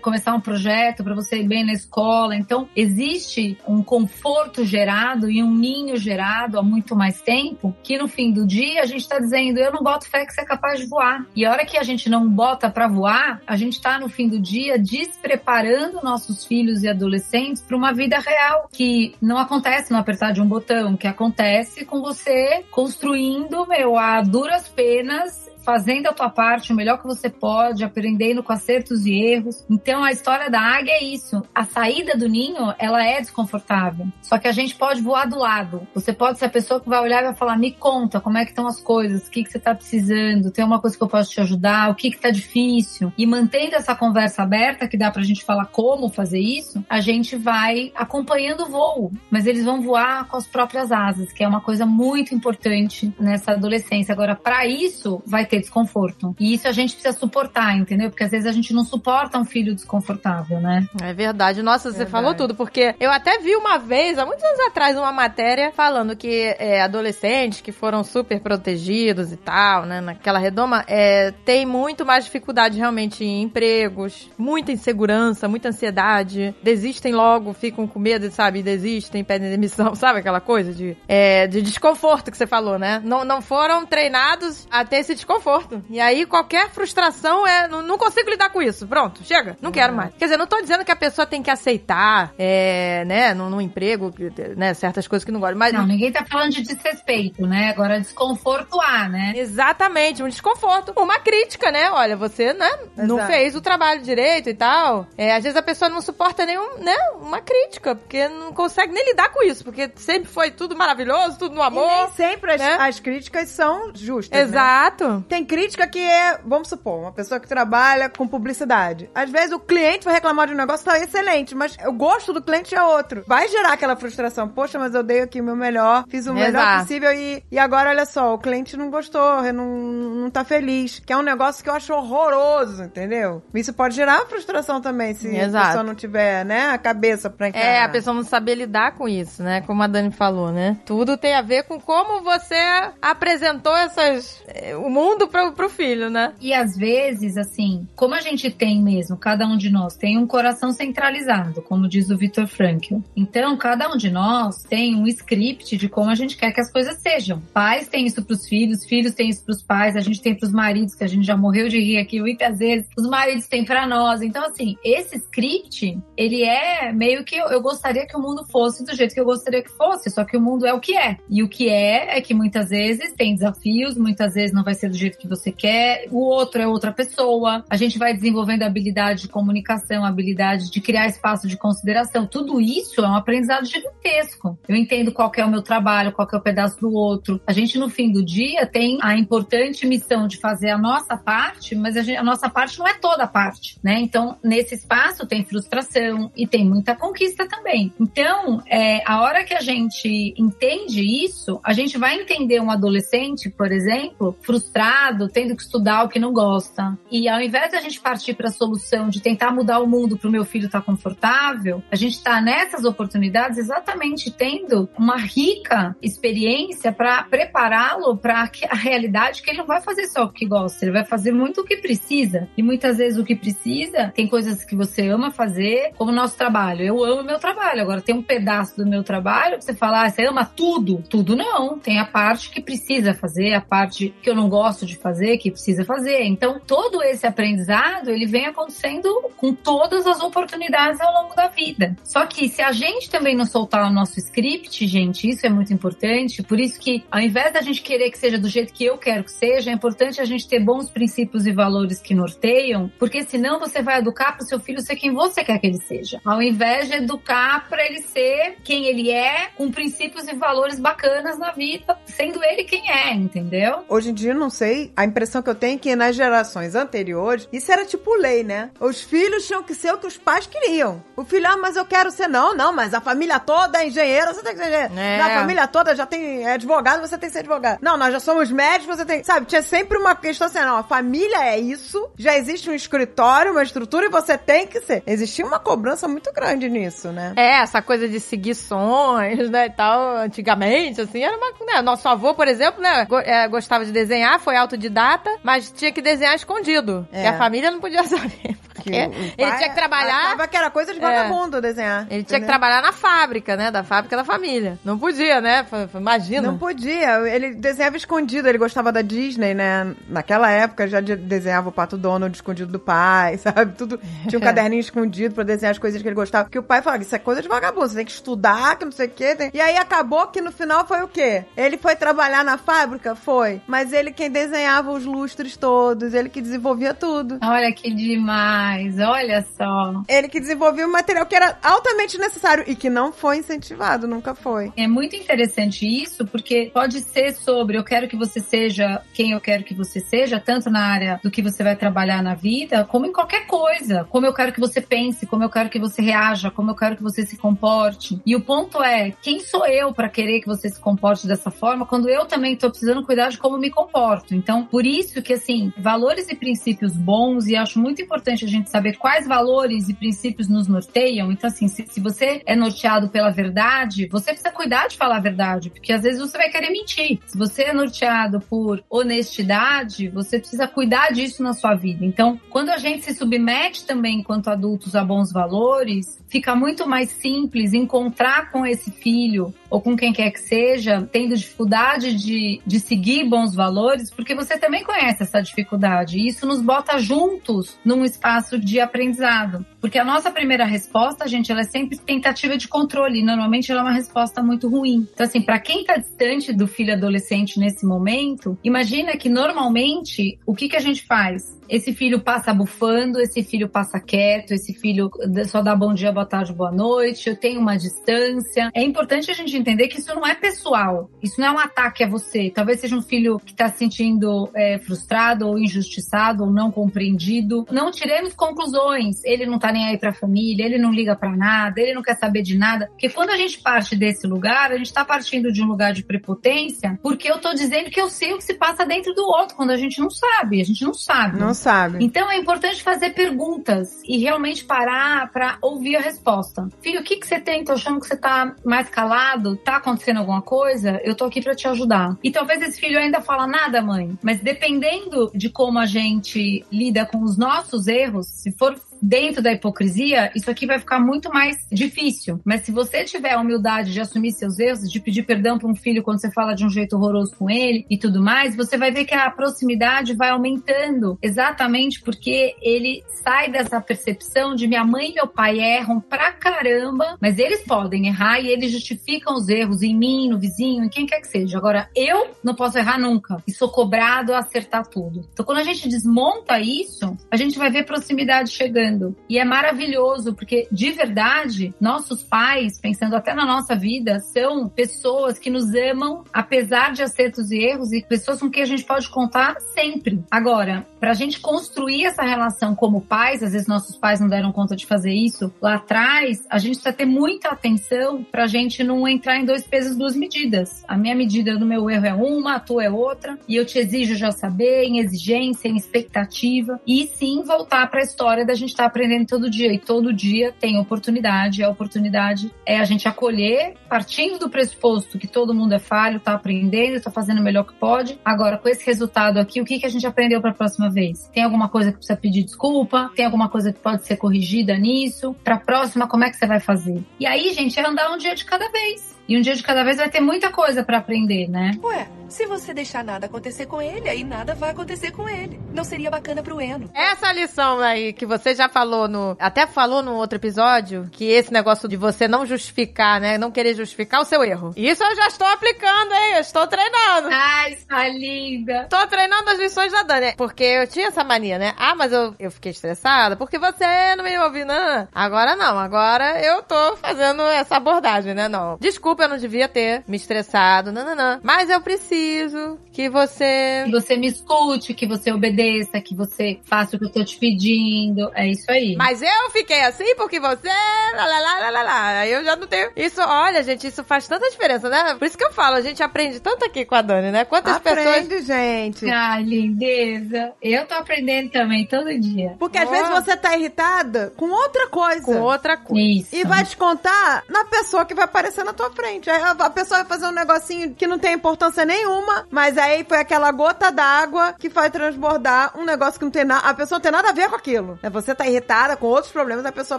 começar um projeto, para você ir bem na escola. Então, existe um conforto gerado e um ninho gerado há muito mais tempo, que no fim do dia a gente está dizendo, eu não boto fé que você é capaz de voar. E a hora que a gente não bota para voar, a gente está no fim do dia despreparando nossos filhos e adolescentes para uma vida real, que não acontece no apertar de um botão, que acontece com você construindo, meu, a duras penas fazendo a tua parte o melhor que você pode, aprendendo com acertos e erros. Então a história da águia é isso. A saída do ninho, ela é desconfortável. Só que a gente pode voar do lado. Você pode ser a pessoa que vai olhar e vai falar: "Me conta, como é que estão as coisas? O que que você tá precisando? Tem uma coisa que eu posso te ajudar? O que que tá difícil?" E mantendo essa conversa aberta que dá pra gente falar como fazer isso, a gente vai acompanhando o voo, mas eles vão voar com as próprias asas, que é uma coisa muito importante nessa adolescência. Agora, para isso, vai ter ter desconforto. E isso a gente precisa suportar, entendeu? Porque às vezes a gente não suporta um filho desconfortável, né? É verdade. Nossa, verdade. você falou tudo, porque eu até vi uma vez, há muitos anos atrás, uma matéria falando que é, adolescentes que foram super protegidos e tal, né, naquela redoma, é, tem muito mais dificuldade realmente em empregos, muita insegurança, muita ansiedade, desistem logo, ficam com medo, sabe, desistem, pedem demissão, sabe aquela coisa de, é, de desconforto que você falou, né? Não, não foram treinados a ter esse desconforto desconforto. E aí qualquer frustração é. Não, não consigo lidar com isso. Pronto, chega. Não quero mais. Quer dizer, não tô dizendo que a pessoa tem que aceitar, é, né, no, no emprego, né, certas coisas que não gosta. Mas... Não, ninguém tá falando de desrespeito, né? Agora desconforto há, né? Exatamente, um desconforto. Uma crítica, né? Olha, você, né, Exato. não fez o trabalho direito e tal. É, às vezes a pessoa não suporta nenhum, né, uma crítica, porque não consegue nem lidar com isso, porque sempre foi tudo maravilhoso, tudo no amor. E nem sempre as, né? as críticas são justas. Né? Exato. Né? Tem crítica que é, vamos supor, uma pessoa que trabalha com publicidade. Às vezes o cliente vai reclamar de um negócio tá excelente, mas o gosto do cliente é outro. Vai gerar aquela frustração. Poxa, mas eu dei aqui o meu melhor, fiz o Exato. melhor possível e, e agora, olha só, o cliente não gostou, não, não tá feliz. Que é um negócio que eu acho horroroso, entendeu? Isso pode gerar frustração também, se Exato. a pessoa não tiver, né, a cabeça pra encarar. É, a pessoa não saber lidar com isso, né? Como a Dani falou, né? Tudo tem a ver com como você apresentou essas... Eh, o mundo pro, pro filho, né? E às vezes, assim, como a gente tem mesmo, cada um de nós tem um coração centralizado, como diz o Victor Frankl. Então, cada um de nós tem um script de como a gente quer que as coisas sejam. Pais têm isso pros filhos, filhos têm isso pros pais, a gente tem pros maridos, que a gente já morreu de rir aqui muitas vezes, os maridos têm pra nós. Então, assim, esse script, ele é meio que eu, eu gostaria que o mundo fosse do jeito que eu gostaria que fosse, só que o mundo é o que é. E o que é é que muitas vezes tem desafios, muitas vezes não vai ser do jeito que você quer, o outro é outra pessoa. A gente vai desenvolvendo habilidade de comunicação, habilidade de criar espaço de consideração. Tudo isso é um aprendizado gigantesco. Eu entendo qual é o meu trabalho, qual é o pedaço do outro. A gente, no fim do dia, tem a importante missão de fazer a nossa parte, mas a, gente, a nossa parte não é toda a parte, né? Então, nesse espaço tem frustração e tem muita conquista também. Então, é, a hora que a gente entende isso, a gente vai entender um adolescente, por exemplo, frustrado, tendo que estudar o que não gosta. E ao invés de a gente partir para a solução de tentar mudar o mundo para o meu filho estar tá confortável, a gente está nessas oportunidades exatamente tendo uma rica experiência para prepará-lo para a realidade que ele não vai fazer só o que gosta, ele vai fazer muito o que precisa. E muitas vezes o que precisa, tem coisas que você ama fazer, como o nosso trabalho. Eu amo meu trabalho. Agora tem um pedaço do meu trabalho que você fala, ah, você ama tudo? Tudo não. Tem a parte que precisa fazer, a parte que eu não gosto de fazer, que precisa fazer. Então, todo esse aprendizado, ele vem acontecendo com todas as oportunidades ao longo da vida. Só que se a gente também não soltar o nosso script, gente, isso é muito importante. Por isso que, ao invés da gente querer que seja do jeito que eu quero que seja, é importante a gente ter bons princípios e valores que norteiam, porque senão você vai educar para o seu filho ser quem você quer que ele seja. Ao invés de educar para ele ser quem ele é, com princípios e valores bacanas na vida, sendo ele quem é, entendeu? Hoje em dia, não sei, a impressão que eu tenho é que nas gerações anteriores, isso era tipo lei, né? Os filhos tinham que ser o que os pais queriam. O filho, ah, mas eu quero ser. Não, não, mas a família toda é engenheira, você tem que ser engenheiro. É. A família toda já tem é advogado, você tem que ser advogado. Não, nós já somos médicos, você tem. Sabe, tinha sempre uma questão assim, não, a família é isso, já existe um escritório, uma estrutura e você tem que ser. Existia uma cobrança muito grande nisso, né? É, essa coisa de seguir sonhos, né, e tal, antigamente, assim, era uma... Né, nosso avô, por exemplo, né, é, gostava de desenhar, foi autodidata, mas tinha que desenhar escondido, É. e a família não podia saber, porque Que ele tinha que trabalhar... Achava que era coisa de vagabundo desenhar. Ele tinha que entendeu? trabalhar na fábrica, né? Da fábrica da família. Não podia, né? Imagina. Não podia, ele desenhava escondido, ele gostava da Disney, né? Naquela época já de- desenhava o Pato Donald escondido do pai, sabe? Tudo. Tinha um caderninho escondido pra desenhar as coisas que ele gostava. Porque o pai falava, isso é coisa de vagabundo, você tem que estudar, que não sei o quê. tem-" E aí acabou que no final foi o quê? Ele foi trabalhar na fábrica? Foi. Mas ele quem desenhava os lustres todos, ele que desenvolvia tudo. Olha que demais, olha só. Ele que desenvolvia um material que era altamente necessário e que não foi incentivado, nunca foi. É muito interessante isso, porque pode ser sobre eu quero que você seja quem eu quero que você seja, tanto na área do que você vai trabalhar na vida, como em qualquer coisa. Como eu quero que você pense, como eu quero que você reaja, como eu quero que você se comporte. E o ponto é, quem sou eu para querer que você se comporte dessa forma, quando eu também tô precisando cuidar de como me comporto. Então, por isso que assim, valores e princípios bons, e acho muito importante a gente saber quais valores e princípios nos norteiam. Então, assim, se, se você é norteado pela verdade, você precisa cuidar de falar a verdade, porque às vezes você vai querer mentir. Se você é norteado por honestidade, você precisa cuidar disso na sua vida. Então, quando a gente se submete também, enquanto adultos, a bons valores, fica muito mais simples encontrar com esse filho ou com quem quer que seja, tendo dificuldade de, de seguir bons valores, porque você também conhece essa dificuldade. E isso nos bota juntos num espaço de aprendizado. Porque a nossa primeira resposta, gente, ela é sempre tentativa de controle. Normalmente ela é uma resposta muito ruim. Então, assim, para quem tá distante do filho adolescente nesse momento, imagina que normalmente o que, que a gente faz? Esse filho passa bufando, esse filho passa quieto, esse filho só dá bom dia, boa tarde, boa noite, eu tenho uma distância. É importante a gente entender que isso não é pessoal, isso não é um ataque a você. Talvez seja um filho que está se sentindo é, frustrado ou injustiçado ou não compreendido. Não tiremos conclusões. Ele não tá nem aí pra família, ele não liga pra nada, ele não quer saber de nada. Porque quando a gente parte desse lugar, a gente tá partindo de um lugar de prepotência, porque eu tô dizendo que eu sei o que se passa dentro do outro, quando a gente não sabe. A gente não sabe. Não sabe. Então é importante fazer perguntas e realmente parar pra ouvir a resposta. Filho, o que que você tem? Tô achando que você tá mais calado? Tá acontecendo alguma coisa? Eu tô aqui pra te ajudar. E talvez esse filho ainda fala nada, mãe. Mas dependendo de como a gente lida com os nossos erros, se for dentro da hipocrisia, isso aqui vai ficar muito mais difícil. Mas se você tiver a humildade de assumir seus erros, de pedir perdão para um filho quando você fala de um jeito horroroso com ele e tudo mais, você vai ver que a proximidade vai aumentando, exatamente porque ele sai dessa percepção de minha mãe e meu pai erram pra caramba, mas eles podem errar e eles justificam os erros em mim, no vizinho, em quem quer que seja. Agora, eu não posso errar nunca e sou cobrado a acertar tudo. Então, quando a gente desmonta isso, a gente vai ver proximidade chegando. E é maravilhoso, porque de verdade, nossos pais, pensando até na nossa vida, são pessoas que nos amam, apesar de acertos e erros, e pessoas com quem a gente pode contar sempre. Agora, pra gente construir essa relação como pais, às vezes nossos pais não deram conta de fazer isso lá atrás, a gente precisa ter muita atenção pra gente não entrar em dois pesos, duas medidas. A minha medida do meu erro é uma, a tua é outra, e eu te exijo já saber, em exigência, em expectativa, e sim voltar pra história da gente estar tá aprendendo todo dia, e todo dia tem oportunidade, a oportunidade é a gente acolher, partindo do pressuposto que todo mundo é falho, tá aprendendo, tá fazendo o melhor que pode. Agora, com esse resultado aqui, o que, que a gente aprendeu pra próxima vez? Tem alguma coisa que precisa pedir desculpa? Tem alguma coisa que pode ser corrigida nisso? Pra próxima, como é que você vai fazer? E aí, gente, é andar um dia de cada vez. E um dia de cada vez vai ter muita coisa pra aprender, né? Ué, Se você deixar nada acontecer com ele, aí nada vai acontecer com ele. Não seria bacana pro Eno. Essa lição aí que você já falou no. Até falou no outro episódio, que esse negócio de você não justificar, né? Não querer justificar o seu erro. Isso eu já estou aplicando, hein? Eu estou treinando. Ai, está linda. Tô treinando as lições da Dani. Porque eu tinha essa mania, né? Ah, mas eu, eu fiquei estressada porque você não me ouviu, não. Agora não. Agora eu tô fazendo essa abordagem, né? Não. Desculpa, eu não devia ter me estressado. Não, não, não. Mas eu preciso preciso que você. Que você me escute, que você obedeça, que você faça o que eu tô te pedindo. É isso aí. Mas eu fiquei assim porque você. Lá, lá, lá, lá, lá, lá. Aí eu já não tenho. Isso, olha, gente, isso faz tanta diferença, né? Por isso que eu falo, a gente aprende tanto aqui com a Dani, né? Quantas pessoas. Aprende, gente. Ai, lindeza. Eu tô aprendendo também todo dia. Porque às vezes você tá irritada com outra coisa. Com outra coisa. Isso. E vai descontar na pessoa que vai aparecer na tua frente. Aí a a pessoa vai fazer um negocinho que não tem importância nenhuma, mas aí foi aquela gota d'água que vai transbordar um negócio que não tem nada. A pessoa não tem nada a ver com aquilo. É você tá irritada com outros problemas, a pessoa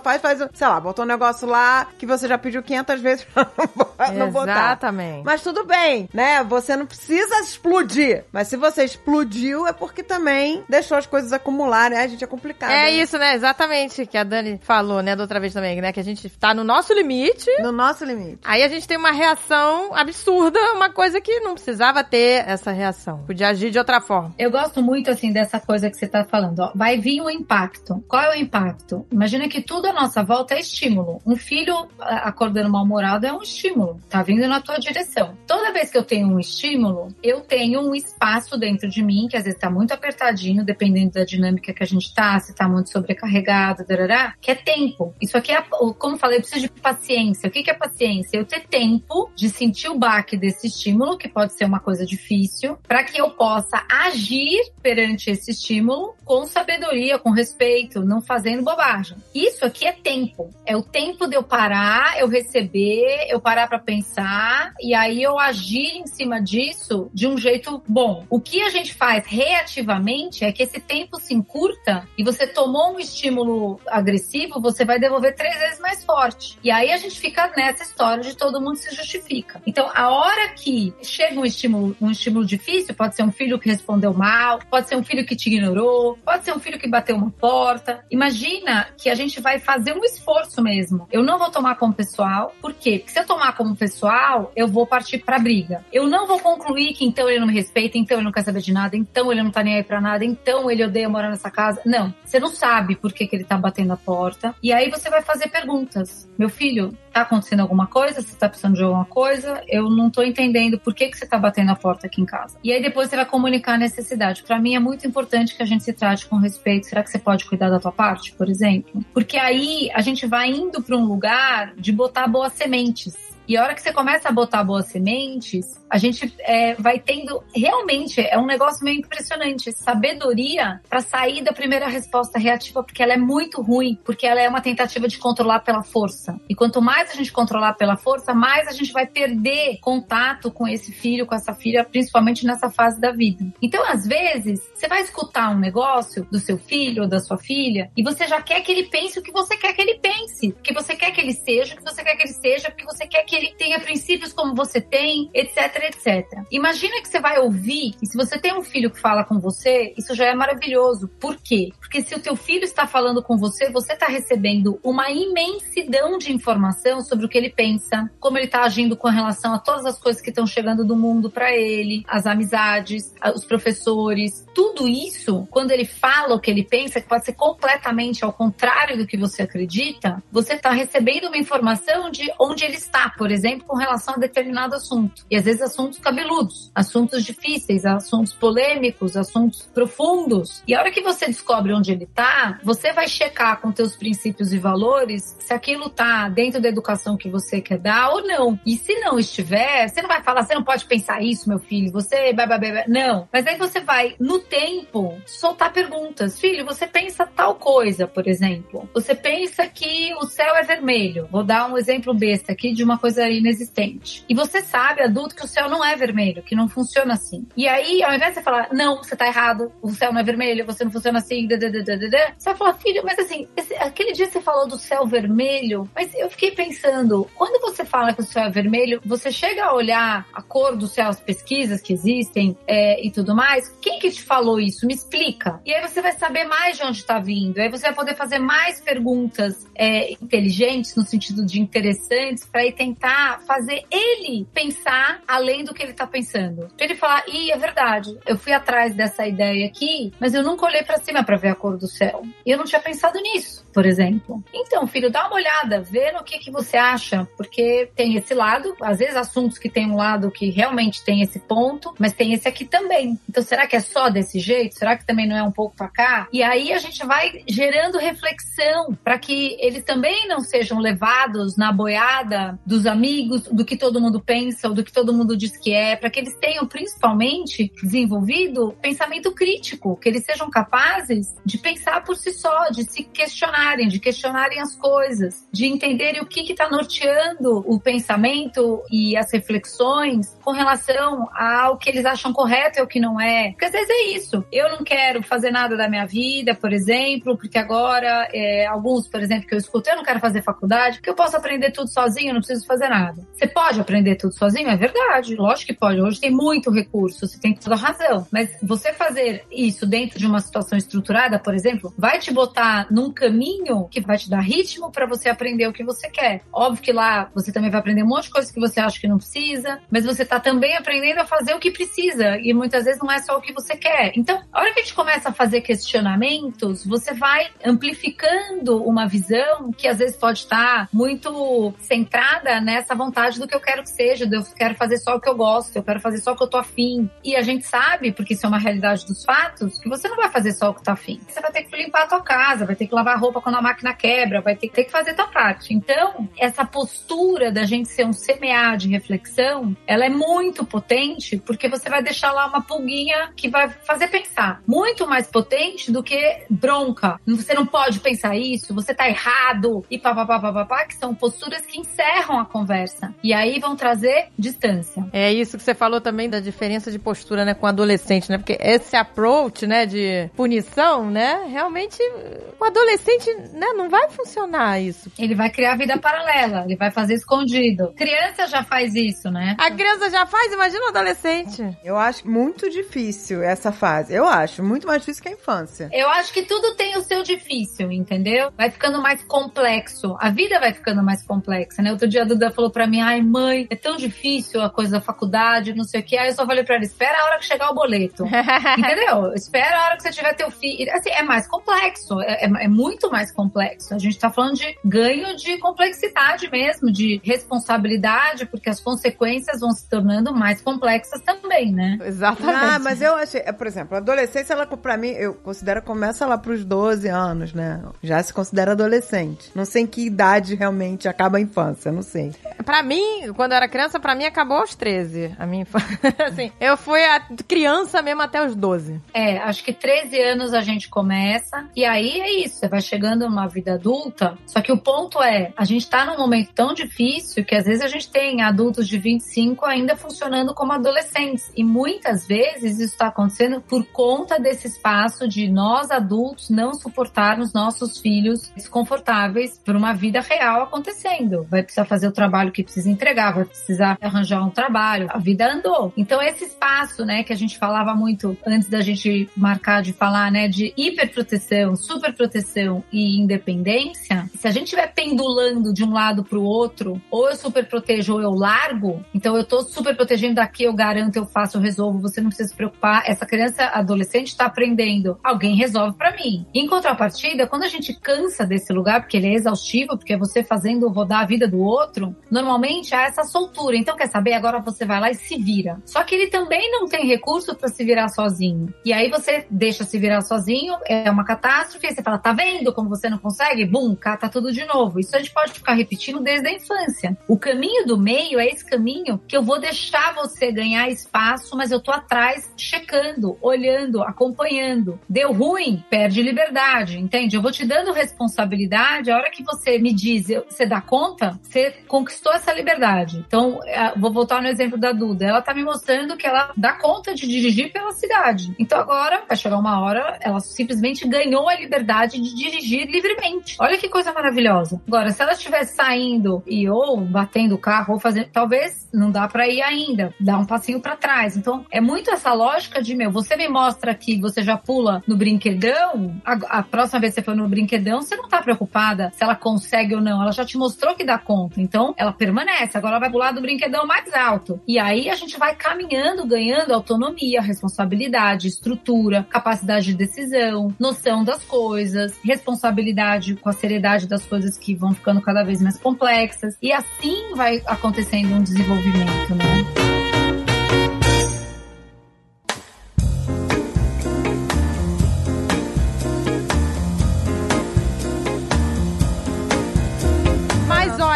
faz, faz, sei lá, botou um negócio lá que você já pediu 500 vezes pra não bo- não botar. Exatamente. Mas tudo bem, né? Você não precisa explodir. Mas se você explodiu, é porque também deixou as coisas acumularem. Ai, a gente é complicado. É né? isso, né? Exatamente que a Dani falou, né, da outra vez também, né? Que a gente tá no nosso limite. No nosso limite. Aí a gente tem uma reação absurda, uma coisa que não precisava ter essa reação. Podia agir de outra forma. Eu gosto muito, assim, dessa coisa que você tá falando. Ó. Vai vir um impacto. Qual é o impacto? Imagina que tudo à nossa volta é estímulo. Um filho acordando mal-humorado é um estímulo. Tá vindo na tua direção. Toda vez que eu tenho um estímulo, eu tenho um espaço dentro de mim, que às vezes tá muito apertadinho, dependendo da dinâmica que a gente tá, se tá muito sobrecarregado, darará, que é tempo. Isso aqui é, como eu falei, eu preciso de paciência. O que que é paciência? Eu ter tempo de sentir o baque desse estímulo, que pode ser uma coisa difícil, para que eu possa agir perante esse estímulo com sabedoria, com respeito, não fazendo bobagem. Isso aqui é tempo. É o tempo de eu parar, eu receber, eu parar para pensar e aí eu agir em cima disso de um jeito bom. O que a gente faz reativamente é que esse tempo se encurta e você tomou um estímulo agressivo, você vai devolver três vezes mais forte. E aí a gente fica nessa história de todo mundo se justifica. Então, a hora que chega um estímulo, um estímulo difícil, pode ser um filho que respondeu mal, pode ser um filho que te ignorou, pode ser um filho que bateu uma porta. Imagina que a gente vai fazer um esforço mesmo. Eu não vou tomar como pessoal, por quê? Porque se eu tomar como pessoal, eu vou partir pra briga. Eu não vou concluir que então ele não me respeita, então ele não quer saber de nada, então ele não tá nem aí pra nada, então ele odeia morar nessa casa. Não. Você não sabe por que, que ele tá batendo a porta. E aí você vai fazer perguntas. Meu filho, tá acontecendo alguma coisa? Você tá precisando de alguma coisa? Eu não tô entendendo por que, que você tá batendo a porta aqui em casa. E aí depois você vai comunicar a necessidade. Pra mim é muito importante que a gente se trate com respeito. Será que você pode cuidar da tua parte, por exemplo? Porque aí a gente vai indo pra um lugar de botar boas sementes. E a hora que você começa a botar boas sementes, a gente é, vai tendo realmente é um negócio meio impressionante, sabedoria para sair da primeira resposta reativa, porque ela é muito ruim, porque ela é uma tentativa de controlar pela força. E quanto mais a gente controlar pela força, mais a gente vai perder contato com esse filho, com essa filha, principalmente nessa fase da vida. Então, às vezes, você vai escutar um negócio do seu filho ou da sua filha e você já quer que ele pense o que você quer que ele pense, porque você quer que ele seja o que você quer que ele seja, porque você quer que ele tenha princípios como você tem, etc, etc. Imagina que você vai ouvir, e se você tem um filho que fala com você, isso já é maravilhoso. Por quê? Porque se o teu filho está falando com você, você está recebendo uma imensidão de informação sobre o que ele pensa, como ele está agindo com relação a todas as coisas que estão chegando do mundo para ele, as amizades, os professores, tudo isso, quando ele fala o que ele pensa, que pode ser completamente ao contrário do que você acredita, você está recebendo uma informação de onde ele está, por exemplo, com relação a determinado assunto. E às vezes assuntos cabeludos, assuntos difíceis, assuntos polêmicos, assuntos profundos. E a hora que você descobre onde ele está, você vai checar com teus princípios e valores se aquilo tá dentro da educação que você quer dar ou não. E se não estiver, você não vai falar, você não pode pensar isso, meu filho, você... Não. Mas aí você vai, no tempo, soltar perguntas. Filho, você pensa tal coisa, por exemplo. Você pensa que o céu é vermelho. Vou dar um exemplo besta aqui de uma coisa coisa inexistente. E você sabe, adulto, que o céu não é vermelho, que não funciona assim. E aí, ao invés de você falar, não, você tá errado, o céu não é vermelho, você não funciona assim, dadadadadada, você vai falar, filho, mas assim, esse, aquele dia você falou do céu vermelho, mas eu fiquei pensando, quando você fala que o céu é vermelho, você chega a olhar a cor do céu, as pesquisas que existem é, e tudo mais, quem que te falou isso? Me explica. E aí você vai saber mais de onde está vindo, aí você vai poder fazer mais perguntas é, inteligentes, no sentido de interessantes, para ir tentar fazer ele pensar além do que ele tá pensando. Pra ele falar, ih, é verdade, eu fui atrás dessa ideia aqui, mas eu nunca olhei para cima para ver a cor do céu. E eu não tinha pensado nisso, por exemplo. Então, filho, dá uma olhada, vê no que, que você acha, porque tem esse lado, às vezes assuntos que tem um lado que realmente tem esse ponto, mas tem esse aqui também. Então, será que é só desse jeito? Será que também não é um pouco pra cá? E aí a gente vai gerando reflexão para que eles também não sejam levados na boiada dos amigos, do que todo mundo pensa, ou do que todo mundo diz que é, para que eles tenham principalmente desenvolvido pensamento crítico, que eles sejam capazes de pensar por si só, de se questionarem, de questionarem as coisas, de entenderem o que está norteando o pensamento e as reflexões com relação ao que eles acham correto e o que não é. Porque às vezes é isso. Eu não quero fazer nada da minha vida, por exemplo, porque agora é, alguns, por exemplo, que eu escuto, eu não quero fazer faculdade, porque eu posso aprender tudo sozinho, eu não preciso fazer nada. Você pode aprender tudo sozinho? É verdade. Lógico que pode. Hoje tem muito recurso, você tem toda razão. Mas você fazer isso dentro de uma situação estruturada, por exemplo, vai te botar num caminho que vai te dar ritmo para você aprender o que você quer. Óbvio que lá você também vai aprender um monte de coisas que você acha que não precisa, mas você tá também aprendendo a fazer o que precisa. E muitas vezes não é só o que você quer. Então, a hora que a gente começa a fazer questionamentos, você vai amplificando uma visão que às vezes pode estar muito centrada nessa vontade do que eu quero que seja, eu quero fazer só o que eu gosto, eu quero fazer só o que eu tô afim. E a gente sabe, porque isso é uma realidade dos fatos, que você não vai fazer só o que tá afim. Você vai ter que limpar a tua casa, vai ter que lavar a roupa quando a máquina quebra, vai ter, ter que fazer tua parte. Então, essa postura da gente ser um semear de reflexão, ela é muito potente, porque você vai deixar lá uma pulguinha que vai fazer pensar. Muito mais potente do que bronca. Você não pode pensar isso, você tá errado, e papapá, papapá, que são posturas que encerram a conversa. E aí vão trazer distância. É isso que você falou também da diferença de postura, né, com adolescente, né? Porque esse approach, né, de punição, né, realmente o adolescente, né, não vai funcionar isso. Ele vai criar vida paralela, ele vai fazer escondido. Criança já faz isso, né? A criança já faz, imagina o adolescente. Eu acho muito difícil essa fase. Eu acho muito mais difícil que a infância. Eu acho que tudo tem o seu difícil, entendeu? Vai ficando mais complexo. A vida vai ficando mais complexa, né? Outro dia a Duda falou pra mim, ai mãe, é tão difícil a coisa da faculdade, não sei o que. Aí eu só falei pra ela, espera a hora que chegar o boleto. entendeu? Espera a hora que você tiver teu filho. Assim, é mais complexo. É, é, é muito mais complexo. A gente tá falando de ganho de complexidade mesmo, de responsabilidade, porque as consequências vão se tornando mais complexas também, né? Exatamente. Ah, mas eu achei, é, por exemplo, a adolescência, ela pra mim, eu considero começa lá pros 12 anos, né? Já se considera adolescente. Não sei em que idade realmente acaba a infância, não sei. Pra mim, quando eu era criança, pra mim acabou aos 13. A minha infância. assim, eu fui a criança mesmo até os 12. É, acho que 13 anos a gente começa, e aí é isso, você vai chegando numa vida adulta, só que o ponto é, a gente tá num momento tão difícil que às vezes a gente tem adultos de 25 ainda funcionando como adolescentes, e muitas vezes isso tá acontecendo por conta desse espaço de nós adultos não suportarmos nossos filhos desconfortáveis por uma vida real acontecendo. Vai precisar fazer o trabalho que precisa entregar, vai precisar arranjar um trabalho, a vida andou. Então esse espaço, né, que a gente falava muito antes da gente marcar de falar, né, de hiperproteção, superproteção e independência, se a gente estiver pendulando de um lado para o outro, ou eu super protejo ou eu largo, então eu tô super protegendo daqui, eu garanto, eu faço, eu resolvo, você não precisa se preocupar. Essa criança adolescente está aprendendo, alguém resolve para mim. Em contrapartida, quando a gente cansa desse lugar, porque ele é exaustivo, porque é você fazendo rodar a vida do outro, normalmente há essa soltura. Então, quer saber? Agora você vai lá e se vira. Só que ele também não tem recurso para se virar sozinho. E aí você deixa se virar sozinho, é uma catástrofe, aí você fala, tá vendo como você não consegue? Bum, cata tudo de novo. Isso a gente pode ficar repetindo desde a infância. O caminho do meio é esse caminho que eu vou deixar você ganhar espaço, mas eu tô atrás checando, olhando, acompanhando. Deu ruim, perde liberdade, entende? Eu vou te dando responsabilidade, a hora que você me diz, você dá conta, você conquistou essa liberdade. Então, é, vou voltar no exemplo da Duda. Ela tá me mostrando que ela dá conta de dirigir pela cidade. Então agora, vai chegar uma hora, ela simplesmente ganhou a liberdade de dirigir livremente. Olha que coisa maravilhosa. Agora, se ela estivesse saindo e ou batendo o carro ou fazendo, talvez não dá para ir ainda, dá um passinho para trás. Então, é muito essa lógica de, meu, você me mostra que você já pula no brinquedão, a, a próxima vez que você for no brinquedão, você não tá preocupada se ela consegue ou não. Ela já te mostrou que dá conta. Então, ela permanece. Agora ela vai pular do brinquedão mais alto. E aí a gente vai caminhando, ganhando autonomia, responsabilidade, estrutura, capacidade de decisão, noção das coisas, responsabilidade com a seriedade das coisas que vão ficando cada vez mais complexas. E assim vai acontecendo um desenvolvimento, né?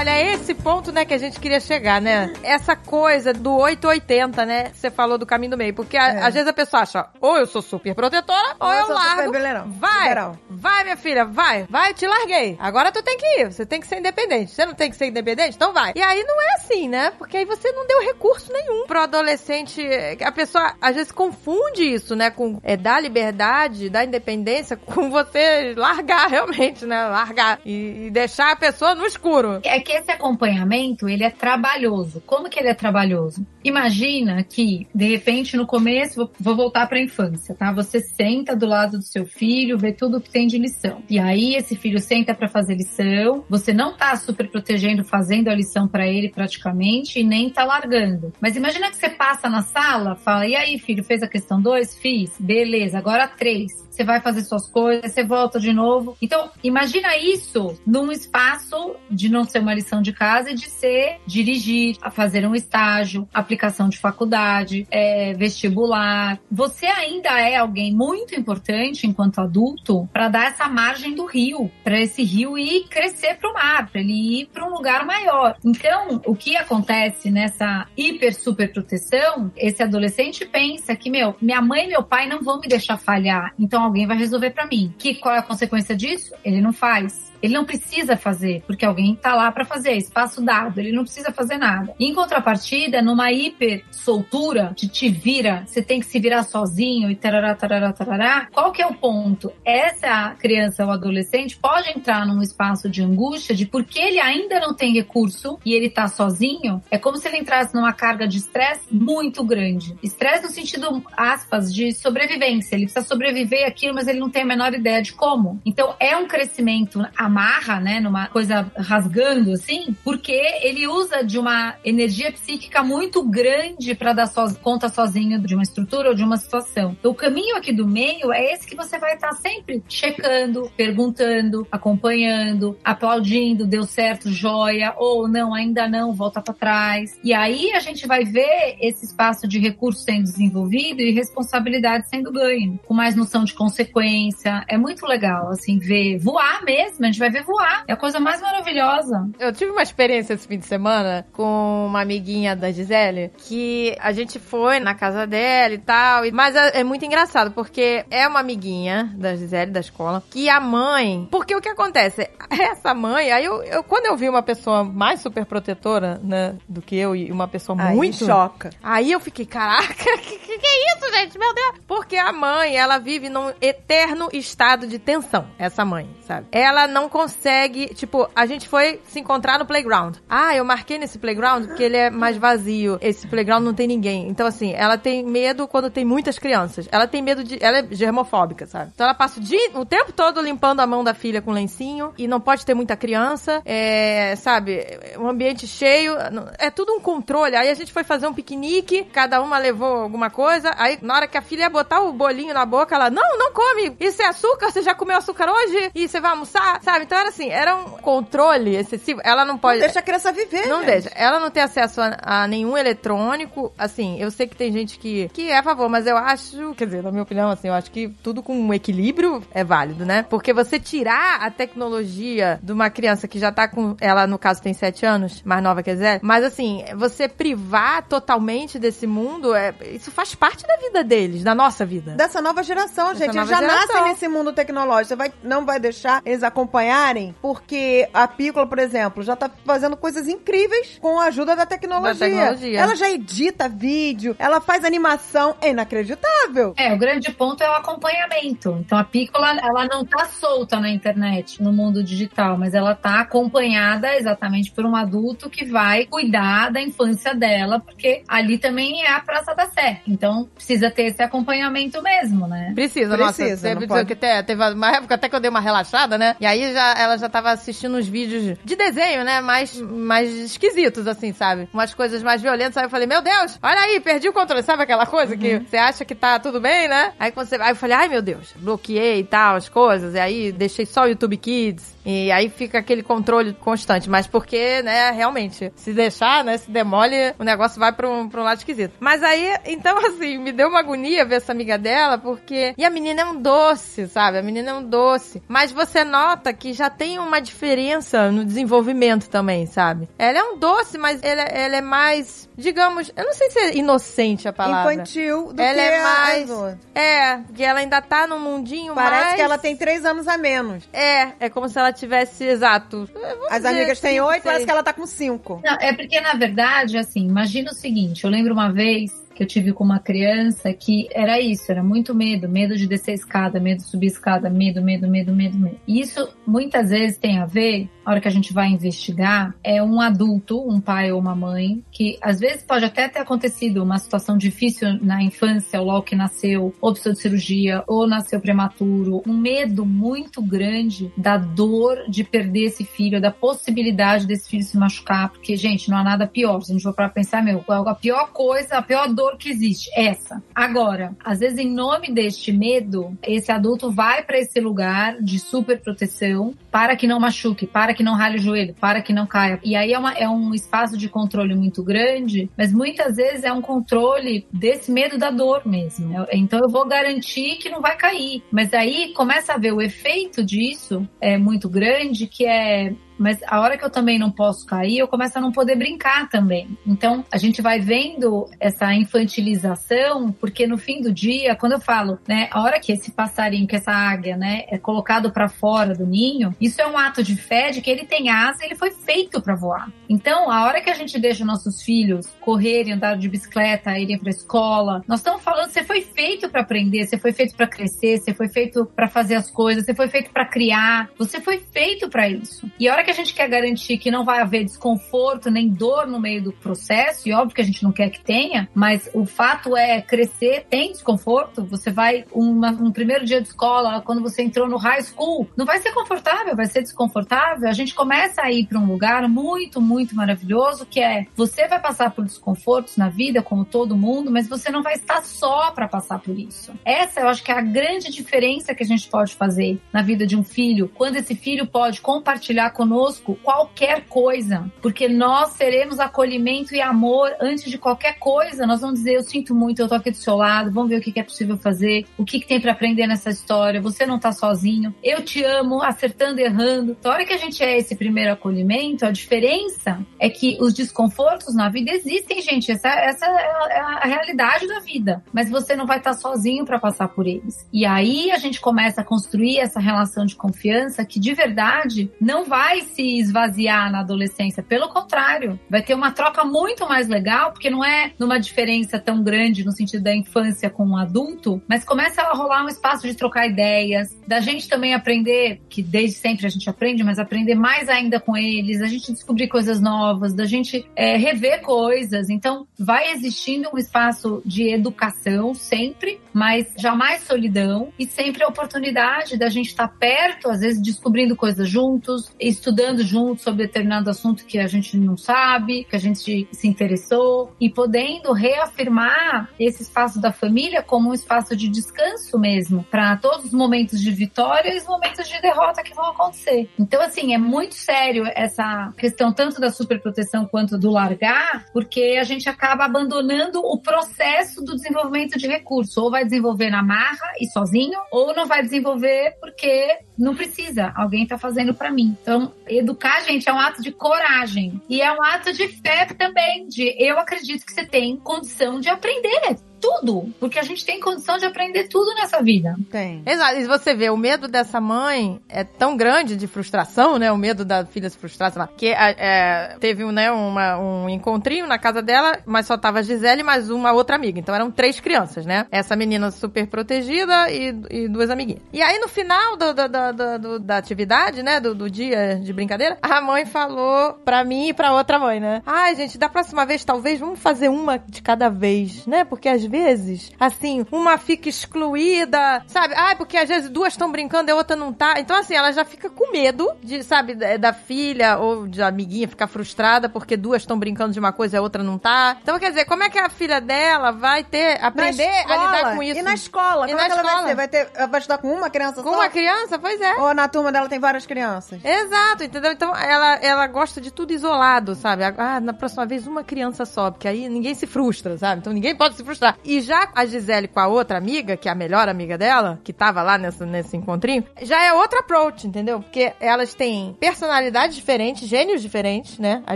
Olha, esse ponto, né, que a gente queria chegar, né? Essa coisa do 880, né? Você falou do caminho do meio. Porque a- É. às vezes a pessoa acha, ou eu sou super protetora, ou, Ou eu eu sou largo. vai, liberal. vai, minha filha, vai, vai, te larguei. Agora tu tem que ir, você tem que ser independente. Você não tem que ser independente? Então vai. E aí não é assim, né? Porque aí você não deu recurso nenhum pro adolescente. A pessoa às vezes confunde isso, né? Com é, dar liberdade, dar independência, com você largar realmente, né? Largar e, e deixar a pessoa no escuro. É que esse acompanhamento, ele é trabalhoso. Como que ele é trabalhoso? Imagina que, de repente, no começo, vou, vou voltar para a infância, tá? Você senta do lado do seu filho, vê tudo que tem de lição. E aí, esse filho senta para fazer lição, você não tá super protegendo, fazendo a lição para ele praticamente, e nem tá largando. Mas imagina que você passa na sala, fala, e aí, filho, fez a questão 2? Fiz. Beleza, agora 3 você vai fazer suas coisas, você volta de novo. Então, imagina isso num espaço de não ser uma lição de casa e de ser dirigir, a fazer um estágio, aplicação de faculdade, é, vestibular. Você ainda é alguém muito importante enquanto adulto para dar essa margem do rio, para esse rio ir crescer para o mar, para ele ir para um lugar maior. Então, o que acontece nessa hiper super proteção? Esse adolescente pensa que, meu, minha mãe e meu pai não vão me deixar falhar, então alguém vai resolver para mim. Que qual é a consequência disso? Ele não faz. Ele não precisa fazer, porque alguém tá lá para fazer, espaço dado, ele não precisa fazer nada. Em contrapartida, numa hiper soltura, de te vira, você tem que se virar sozinho e tarará, tarará, tarará, qual que é o ponto? Essa criança ou adolescente pode entrar num espaço de angústia de porque ele ainda não tem recurso e ele tá sozinho, é como se ele entrasse numa carga de estresse muito grande. Estresse no sentido, aspas, de sobrevivência. Ele precisa sobreviver aquilo, mas ele não tem a menor ideia de como. Então, é um crescimento amarra, né, numa coisa rasgando assim, porque ele usa de uma energia psíquica muito grande para dar so conta sozinho de uma estrutura ou de uma situação. Então, o caminho aqui do meio é esse que você vai estar sempre checando, perguntando, acompanhando, aplaudindo, deu certo, joia, ou não, ainda não, volta para trás. E aí a gente vai ver esse espaço de recurso sendo desenvolvido e responsabilidade sendo ganho, com mais noção de consequência. É muito legal, assim, ver voar mesmo, a gente vai ver voar. É a coisa mais maravilhosa. Eu tive uma experiência esse fim de semana com uma amiguinha da Gisele, que a gente foi na casa dela e tal, mas é, é muito engraçado, porque é uma amiguinha da Gisele, da escola, que a mãe... Porque o que acontece? Essa mãe, aí eu, eu- quando eu vi uma pessoa mais super protetora, né, do que eu, e uma pessoa Aí muito... choca. Aí eu fiquei, caraca, que, que que é isso, gente? Meu Deus. Porque a mãe, ela vive num eterno estado de tensão, essa mãe, sabe? Ela não consegue, tipo, a gente foi se encontrar no playground. Ah, eu marquei nesse playground porque ele é mais vazio. Esse playground não tem ninguém. Então, assim, ela tem medo quando tem muitas crianças. Ela tem medo de. Ela é germofóbica, sabe? Então ela passa o, dia, o tempo todo limpando a mão da filha com lencinho e não pode ter muita criança. É, sabe? Um ambiente cheio. É tudo um controle. Aí a gente foi fazer um piquenique, cada uma levou alguma coisa. Aí, na hora que a filha ia botar o bolinho na boca, ela, não, não come. Isso é açúcar, você já comeu açúcar hoje? E você vai almoçar? Sabe? Então era assim, era um controle excessivo. Ela não pode. Deixa a criança viver. Não gente. deixa. Ela não tem acesso a, a nenhum eletrônico. Assim, eu sei que tem gente que, que é a favor, mas eu acho, quer dizer, na minha opinião, assim, eu acho que tudo com um equilíbrio é válido, né? Porque você tirar a tecnologia de uma criança que já tá com. Ela, no caso, tem 7 anos, mais nova que Zé. Mas assim, você privar totalmente desse mundo, é, isso faz parte da vida deles, da nossa vida. Dessa nova geração, Dessa gente. nova Eles já geração. nascem nesse mundo tecnológico. Você vai, não vai deixar eles acompanhar acompanharem, porque a Pícola, por exemplo, já tá fazendo coisas incríveis com a ajuda da tecnologia. Da tecnologia. Ela já edita vídeo, ela faz animação, é inacreditável. É, o grande ponto é o acompanhamento. Então a Piccola, ela não tá solta na internet, no mundo digital, mas ela tá acompanhada exatamente por um adulto que vai cuidar da infância dela, porque ali também é a Praça da Sé. Então precisa ter esse acompanhamento mesmo, né? Precisa, Precisa, nossa. Teve, não pode. que te- teve uma época até que eu dei uma relaxada, né? E aí já, ela já tava assistindo uns vídeos de desenho, né? Mais, mais esquisitos, assim, sabe? Umas coisas mais violentas. Aí eu falei, meu Deus, olha aí, perdi o controle. Sabe aquela coisa que você acha que tá tudo bem, né? Aí quando você. Aí eu falei, ai meu Deus, bloqueei e tal, as coisas. E aí deixei só o YouTube Kids. E aí fica aquele controle constante. Mas porque, né, realmente, se deixar, né, se demole, o negócio vai pra um, pra um lado esquisito. Mas aí, então, assim, me deu uma agonia ver essa amiga dela, porque. E a menina é um doce, sabe? A menina é um doce. Mas você nota que já tem uma diferença no desenvolvimento também, sabe? Ela é um doce, mas ela, ela é mais, digamos, eu não sei se é inocente a palavra. Infantil do Ela que é mais. outras. É, que ela ainda tá num mundinho Parece mais. que ela tem três anos a menos. É, é como se ela tivesse, exato. As amigas têm oito, parece que ela tá com cinco. Não, é porque, na verdade, assim, imagina o seguinte, eu lembro uma vez que eu tive com uma criança que era isso, era muito medo, medo de descer escada, medo de subir escada, medo, medo, medo, medo, medo. E isso muitas vezes tem a ver, na hora que a gente vai investigar, é um adulto, um pai ou uma mãe, que às vezes pode até ter acontecido uma situação difícil na infância, logo que nasceu, ou precisou de cirurgia, ou nasceu prematuro, um medo muito grande da dor de perder esse filho, da possibilidade desse filho se machucar, porque, gente, não há nada pior. Se a gente for para pensar, meu, a pior coisa, a pior dor que existe, essa. Agora, às vezes, em nome deste medo, esse adulto vai para esse lugar de super proteção para que não machuque, para que não rale o joelho, para que não caia. E aí é, uma- é um espaço de controle muito grande, mas muitas vezes é um controle desse medo da dor mesmo. Então eu vou garantir que não vai cair. Mas aí começa a ver o efeito disso é muito grande, que é mas a hora que eu também não posso cair, eu começo a não poder brincar também. Então, a gente vai vendo essa infantilização, porque no fim do dia, quando eu falo, né, a hora que esse passarinho, que essa águia, né, é colocado para fora do ninho, isso é um ato de fé de que ele tem asa, ele foi feito para voar. Então, a hora que a gente deixa nossos filhos correrem, andar de bicicleta, irem para escola, nós estamos falando, você foi feito para aprender, você foi feito para crescer, você foi feito para fazer as coisas, você foi feito para criar, você foi feito para isso. E a hora que a gente quer garantir que não vai haver desconforto nem dor no meio do processo, e óbvio que a gente não quer que tenha, mas o fato é crescer tem desconforto. Você vai uma- um primeiro dia de escola, quando você entrou no high school, não vai ser confortável, vai ser desconfortável. A gente começa a ir para um lugar muito, muito maravilhoso que é você vai passar por desconfortos na vida, como todo mundo, mas você não vai estar só para passar por isso. Essa eu acho que é a grande diferença que a gente pode fazer na vida de um filho, quando esse filho pode compartilhar conosco qualquer coisa, porque nós teremos acolhimento e amor antes de qualquer coisa. Nós vamos dizer, eu sinto muito, eu tô aqui do seu lado, vamos ver o que é possível fazer, o que, tem para aprender nessa história, você não tá sozinho, eu te amo, acertando errando. Então, a hora que a gente é esse primeiro acolhimento, a diferença é que os desconfortos na vida existem, gente. Essa, essa é a, é a realidade da vida. Mas você não vai estar sozinho para passar por eles. E aí a gente começa a construir essa relação de confiança que de verdade não vai se esvaziar na adolescência. Pelo contrário, vai ter uma troca muito mais legal, porque não é numa diferença tão grande no sentido da infância com um adulto, mas começa a rolar um espaço de trocar ideias, da gente também aprender, que desde sempre a gente aprende, mas aprender mais ainda com eles, a gente descobrir coisas novas, da gente é, rever coisas. Então, vai existindo um espaço de educação sempre, mas jamais solidão e sempre a oportunidade da gente estar perto, às vezes descobrindo coisas juntos, estudando juntos sobre determinado assunto que a gente não sabe, que a gente se interessou e podendo reafirmar esse espaço da família como um espaço de descanso mesmo, para todos os momentos de vitória e os momentos de derrota que vão acontecer. Então, assim, é muito sério essa questão tanto da superproteção quanto do largar, porque a gente acaba abandonando o processo do desenvolvimento de recurso. Ou vai desenvolver na marra e sozinho, ou não vai desenvolver porque Não precisa, alguém tá fazendo para mim. Então, educar, gente, é um ato de coragem. E é um ato de fé também, de eu acredito que você tem condição de aprender tudo, porque a gente tem condição de aprender tudo nessa vida. Tem. Exato. E você vê, o medo dessa mãe é tão grande de frustração, né? O medo da filha se frustrar, sei lá. Que é, teve né, uma, um encontrinho na casa dela, mas só tava a Gisele mais uma outra amiga. Então eram três crianças, né? Essa menina super protegida e, e duas amiguinhas. E aí no final do, do, do, do da atividade, né? Do, do dia de brincadeira, a mãe falou pra mim e pra outra mãe, né? Ai, gente, da próxima vez, talvez, vamos fazer uma de cada vez, né? Porque às vezes, assim, uma fica excluída, sabe? Ah, porque às vezes duas estão brincando e a outra não tá. Então, assim, ela já fica com medo de, sabe, da da filha ou de amiguinha ficar frustrada porque duas estão brincando de uma coisa e a outra não tá. Então, quer dizer, como é que a filha dela vai ter, aprender a lidar com isso? E na escola? E Como na é que ela vai escola? ser? Vai, ter, vai estudar com uma criança Com só? uma criança? Pois é. Ou na turma dela tem várias crianças? Exato, entendeu? Então ela, ela gosta de tudo isolado, sabe? Ah, na próxima vez uma criança só, porque aí ninguém se frustra, sabe? Então ninguém pode se frustrar. E já a Gisele com a outra amiga, que é a melhor amiga dela, que tava lá nessa, nesse encontrinho, já é outro approach, entendeu? Porque elas têm personalidades diferentes, gênios diferentes, né? A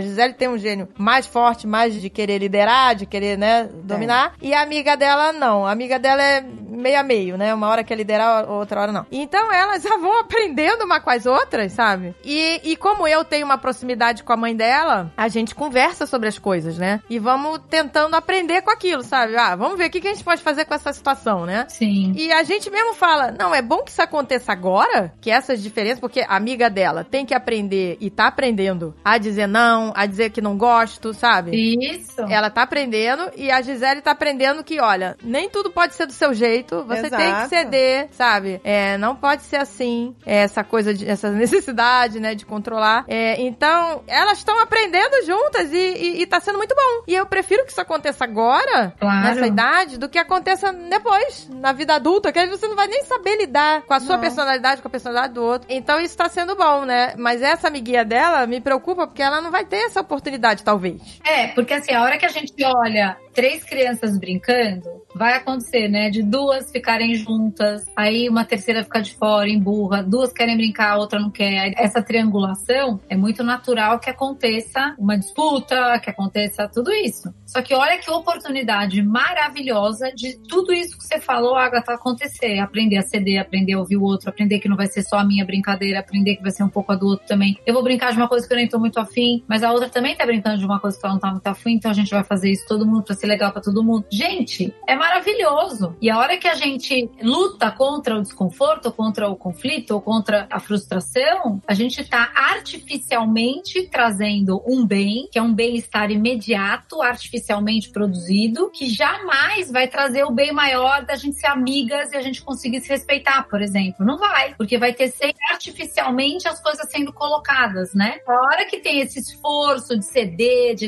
Gisele tem um gênio mais forte, mais de querer liderar, de querer, né, dominar. E a amiga dela não. A amiga dela é meio a meio, né? Uma hora quer liderar, outra hora não. Então elas já vão aprendendo uma com as outras, sabe? E, e como eu tenho uma proximidade com a mãe dela, a gente conversa sobre as coisas, né? E vamos tentando aprender com aquilo, sabe? Ah, vamos ver o que, que a gente pode fazer com essa situação, né? Sim. E a gente mesmo fala, não, é bom que isso aconteça agora, que essas diferenças, porque a amiga dela tem que aprender e tá aprendendo a dizer não, a dizer que não gosto, sabe? Isso. Ela tá aprendendo e a Gisele tá aprendendo que, olha, nem tudo pode ser do seu jeito, você tem que Exato. ceder, sabe? É, não pode ser assim, essa coisa, de, essa necessidade, né, de controlar. É, então, elas estão aprendendo juntas e, e, e tá sendo muito bom. E eu prefiro que isso aconteça agora, Claro. nessa idade, do que aconteça depois, na vida adulta, que aí você não vai nem saber lidar com a sua Não. personalidade, com a personalidade do outro. Então, isso tá sendo bom, né? Mas essa amiguinha dela me preocupa porque ela não vai ter essa oportunidade, talvez. É, porque assim, a hora que a gente olha três crianças brincando, vai acontecer, né? De duas ficarem juntas, aí uma terceira fica de fora, emburra, duas querem brincar, a outra não quer. Essa triangulação é muito natural que aconteça uma disputa, que aconteça tudo isso. Só que olha que oportunidade maravilhosa de tudo isso que você falou, Agatha, acontecer. Aprender a ceder, aprender a ouvir o outro, aprender que não vai ser só a minha brincadeira, aprender que vai ser um pouco a do outro também. Eu vou brincar de uma coisa que eu nem tô muito afim, mas a outra também tá brincando de uma coisa que ela não tá muito afim, então a gente vai fazer isso todo mundo pra ser legal pra todo mundo. Gente, é maravilhoso. E a hora que a gente luta contra o desconforto, contra o conflito, ou contra a frustração, a gente tá artificialmente trazendo um bem, que é um bem-estar imediato, artificialmente produzido, que jamais vai trazer o bem maior da gente ser amigas e a gente conseguir se respeitar, por exemplo. Não vai, porque vai ter sempre artificialmente as coisas sendo colocadas, né? A hora que tem esse esforço de ceder, de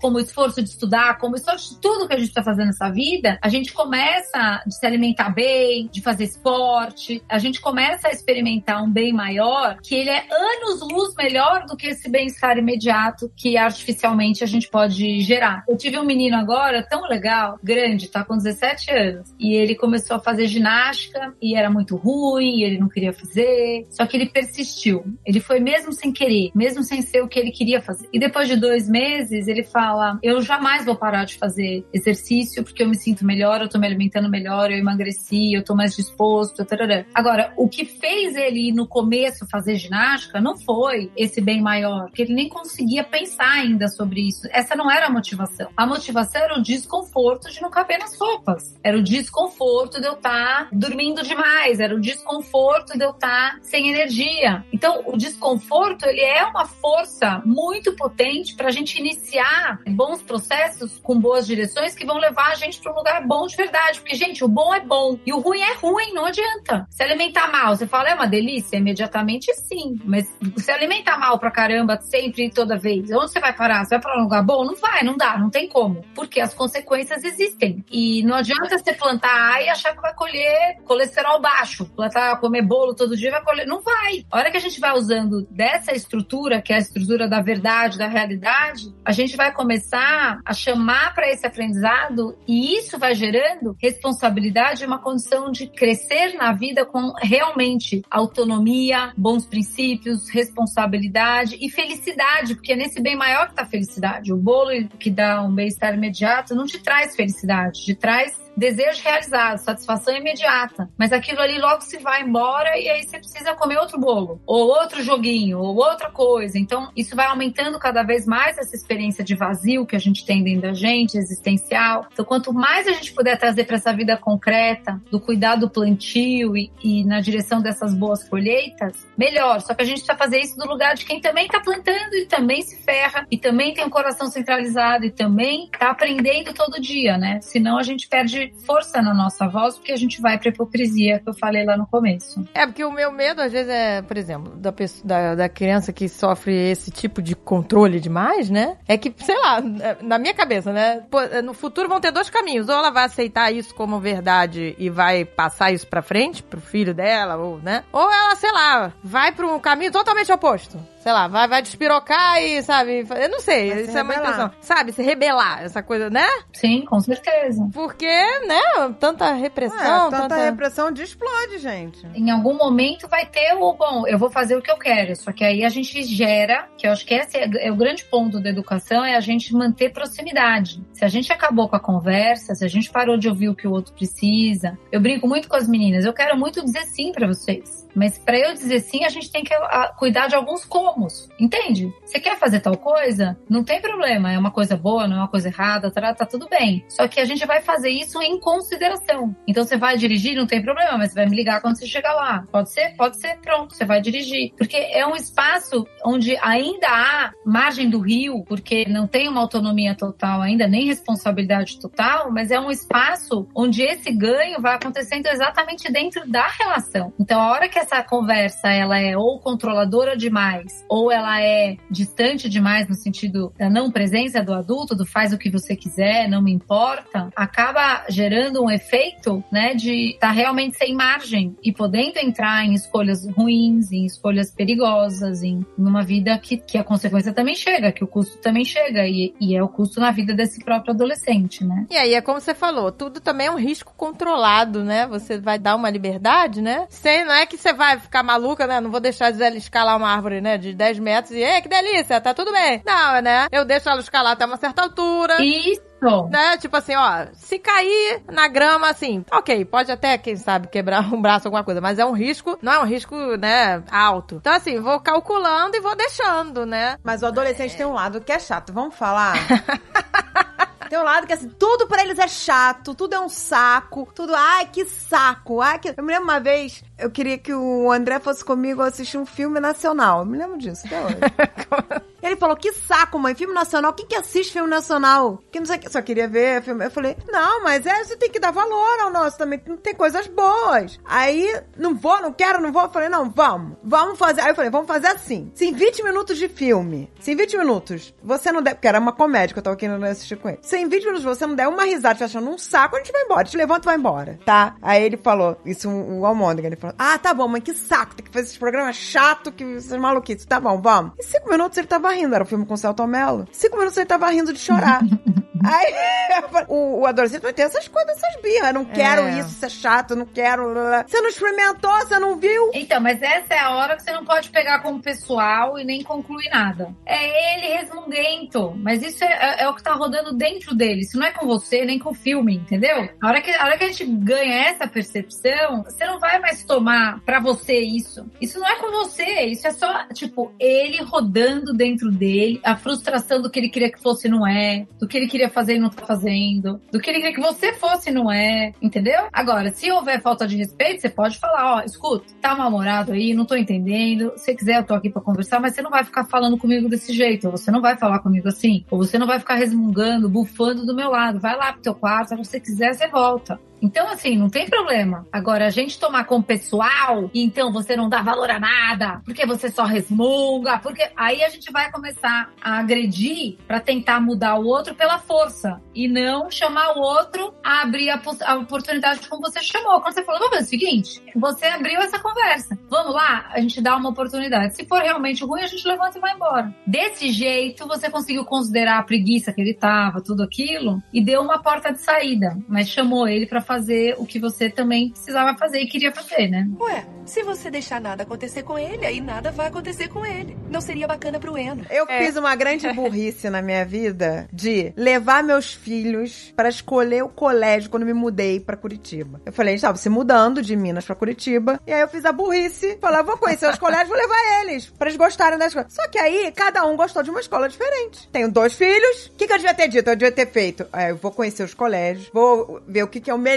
como esforço de estudar, como esforço de tudo que a gente tá fazendo nessa vida, a gente começa a se alimentar bem, de fazer esporte, a gente começa a experimentar um bem maior, que ele é anos luz melhor do que esse bem-estar imediato que artificialmente a gente pode gerar. Eu tive um menino agora tão legal, grande, tá com 17 anos, e ele começou a fazer ginástica e era muito ruim, ele não queria fazer, só que ele persistiu. Ele foi mesmo sem querer, mesmo sem ser o que ele queria fazer. E depois de dois meses, ele fala: Eu jamais vou parar de fazer exercício porque eu me sinto melhor, eu tô me alimentando melhor, eu emagreci, eu tô mais disposto. Tarará. Agora, o que fez ele ir no começo fazer ginástica não foi esse bem maior, porque ele nem conseguia pensar ainda sobre isso. Essa não era a motivação. A motivação era o desconforto de não caber nas roupas. Era o desconforto de eu estar dormindo demais, era o desconforto de eu estar sem energia. Então, o desconforto, ele é uma força muito potente para a gente iniciar bons processos com boas direções que vão levar a gente para um lugar bom de verdade. Porque, gente, o bom é bom e o ruim é ruim, não adianta. Se alimentar mal, você fala, é uma delícia? Imediatamente sim. Mas se alimentar mal pra caramba, sempre e toda vez, onde você vai parar? Você vai para um lugar bom? Não vai, não dá, não tem como. Porque as consequências existem. E não adianta você plantar A e achar que vai colher colesterol baixo. Plantar, comer bolo todo dia vai colher. Não vai. A hora que a gente vai usando dessa estrutura, que é a estrutura da verdade, da realidade, a gente vai começar a chamar para esse aprendizado e isso vai gerando responsabilidade, uma condição de crescer na vida com realmente autonomia, bons princípios, responsabilidade e felicidade, porque é nesse bem maior que tá a felicidade. O bolo que dá um bem-estar imediato não te traz felicidade, te traz desejo realizado, satisfação imediata. Mas aquilo ali logo se vai embora e aí você precisa comer outro bolo, ou outro joguinho, ou outra coisa. Então, isso vai aumentando cada vez mais essa experiência de vazio que a gente tem dentro da gente, existencial. Então, quanto mais a gente puder trazer para essa vida concreta, do cuidado do plantio e, e, na direção dessas boas colheitas, melhor. Só que a gente precisa fazer isso do lugar de quem também está plantando e também se ferra, e também tem um coração centralizado, e também está aprendendo todo dia, né? Senão a gente perde força na nossa voz, porque a gente vai pra hipocrisia que eu falei lá no começo. É, porque o meu medo, às vezes, é, por exemplo, da, pessoa, da, da criança que sofre esse tipo de controle demais, né? É que, sei lá, é, na minha cabeça, né? É, no futuro vão ter dois caminhos. Ou ela vai aceitar isso como verdade e vai passar isso pra frente, pro filho dela, ou, né? Ou ela, sei lá, vai pra um caminho totalmente oposto sei lá, vai, vai despirocar e, sabe, eu não sei, vai isso é uma impressão. Sabe, se rebelar, essa coisa, né? Sim, com certeza. Porque, né, tanta repressão. É, tanta, tanta repressão explode, gente. Em algum momento vai ter o, bom, eu vou fazer o que eu quero, só que aí a gente gera, que eu acho que esse é, é o grande ponto da educação, é a gente manter proximidade. Se a gente acabou com a conversa, se a gente parou de ouvir o que o outro precisa, eu brinco muito com as meninas, eu quero muito dizer sim para vocês. Mas para eu dizer sim, a gente tem que a, ah, cuidar de alguns comos, entende? Você quer fazer tal coisa? Não tem problema, é uma coisa boa, não é uma coisa errada, tá, tá tudo bem. Só que a gente vai fazer isso em consideração. Então você vai dirigir, não tem problema, mas você vai me ligar quando você chegar lá. Pode ser? Pode ser, pronto, você vai dirigir. Porque é um espaço onde ainda há margem do rio, porque não tem uma autonomia total ainda, nem responsabilidade total, mas é um espaço onde esse ganho vai acontecendo exatamente dentro da relação. Então a hora que essa conversa ela é ou controladora demais, ou ela é distante demais no sentido da não presença do adulto, do faz o que você quiser, não me importa, acaba gerando um efeito, né, de estar tá realmente sem margem e podendo entrar em escolhas ruins, em escolhas perigosas, em numa vida que, que a consequência também chega, que o custo também chega e, e é o custo na vida desse próprio adolescente, né? E aí é como você falou, tudo também é um risco controlado, né? Você vai dar uma liberdade, né? Sem, não é que você vai ficar maluca, né? Não vou deixar ela escalar uma árvore, né? De 10 metros e, ei, que delícia, tá tudo bem. Não, né? Eu deixo ela escalar até uma certa altura. Isso. Né? Tipo assim, ó, se cair na grama, assim, ok, pode até, quem sabe, quebrar um braço, alguma coisa, mas é um risco, não é um risco, né, alto. Então, assim, vou calculando e vou deixando, né? Mas o adolescente é... tem um lado que é chato, vamos falar? Tem um lado que, assim, tudo pra eles é chato, tudo é um saco, tudo, ai, que saco, ai, que... Eu me lembro uma vez, eu queria que o André fosse comigo assistir um filme nacional. Eu me lembro disso até hoje. Ele falou, que saco, mãe, filme nacional, quem que assiste filme nacional? Que não sei que, só queria ver filme. Eu falei, não, mas é, você tem que dar valor ao nosso também, tem coisas boas. Aí, não vou, não quero, não vou. Eu falei, não, vamos, vamos fazer. Aí eu falei, vamos fazer assim. Se em 20 minutos de filme, se em 20 minutos você não der, porque era uma comédia que eu tava querendo assistir com ele. Se em 20 minutos você não der uma risada te achando um saco, a gente vai embora, gente levanta e vai embora, tá? Aí ele falou, isso o, o Almôndega, ele falou, ah, tá bom, mas que saco, tem que fazer esse programa chato, que vocês maluquices. Tá bom, vamos. Em cinco minutos ele tava rindo, era o um filme com o Celton Mello. Cinco minutos ele tava rindo de chorar. Aí o, o adolescente vai ter essas coisas, essas birras. Não quero é. isso, isso é chato, não quero. Você não experimentou, você não viu? Então, mas essa é a hora que você não pode pegar como pessoal e nem concluir nada. É ele resmungento, mas isso é, é, é o que tá rodando dentro dele. Isso não é com você, nem com o filme, entendeu? A hora que, a, hora que a gente ganha essa percepção, você não vai mais tomar pra você isso. Isso não é com você, isso é só, tipo, ele rodando dentro dele, a frustração do que ele queria que fosse não é, do que ele queria fazer e não tá fazendo, do que ele queria que você fosse e não é, entendeu? Agora, se houver falta de respeito, você pode falar, ó, escuta, tá mal-humorado aí, não tô entendendo, se quiser eu tô aqui pra conversar, mas você não vai ficar falando comigo desse jeito, ou você não vai falar comigo assim, ou você não vai ficar resmungando, bufando do meu lado, vai lá pro teu quarto, se você quiser, você volta. Então, assim, não tem problema. Agora, a gente tomar como pessoal, e então você não dá valor a nada, porque você só resmunga, porque aí a gente vai começar a agredir para tentar mudar o outro pela força e não chamar o outro a abrir a, a oportunidade como você chamou. Quando você falou, vamos fazer o seguinte, você abriu essa conversa. Vamos lá, a gente dá uma oportunidade. Se for realmente ruim, a gente levanta e vai embora. Desse jeito, você conseguiu considerar a preguiça que ele tava, tudo aquilo, e deu uma porta de saída, mas chamou ele para fazer o que você também precisava fazer e queria fazer, né? Ué, se você deixar nada acontecer com ele, aí nada vai acontecer com ele. Não seria bacana pro Eno. Eu É. fiz uma grande burrice na minha vida de levar meus filhos pra escolher o colégio quando me mudei pra Curitiba. Eu falei, a gente tava se mudando de Minas pra Curitiba. E aí eu fiz a burrice. Falei, eu vou conhecer os colégios, vou levar eles pra eles gostarem da escola. Só que aí, cada um gostou de uma escola diferente. Tenho dois filhos. O que, que eu devia ter dito? Eu devia ter feito. É, eu vou conhecer os colégios, vou ver o que, que é o melhor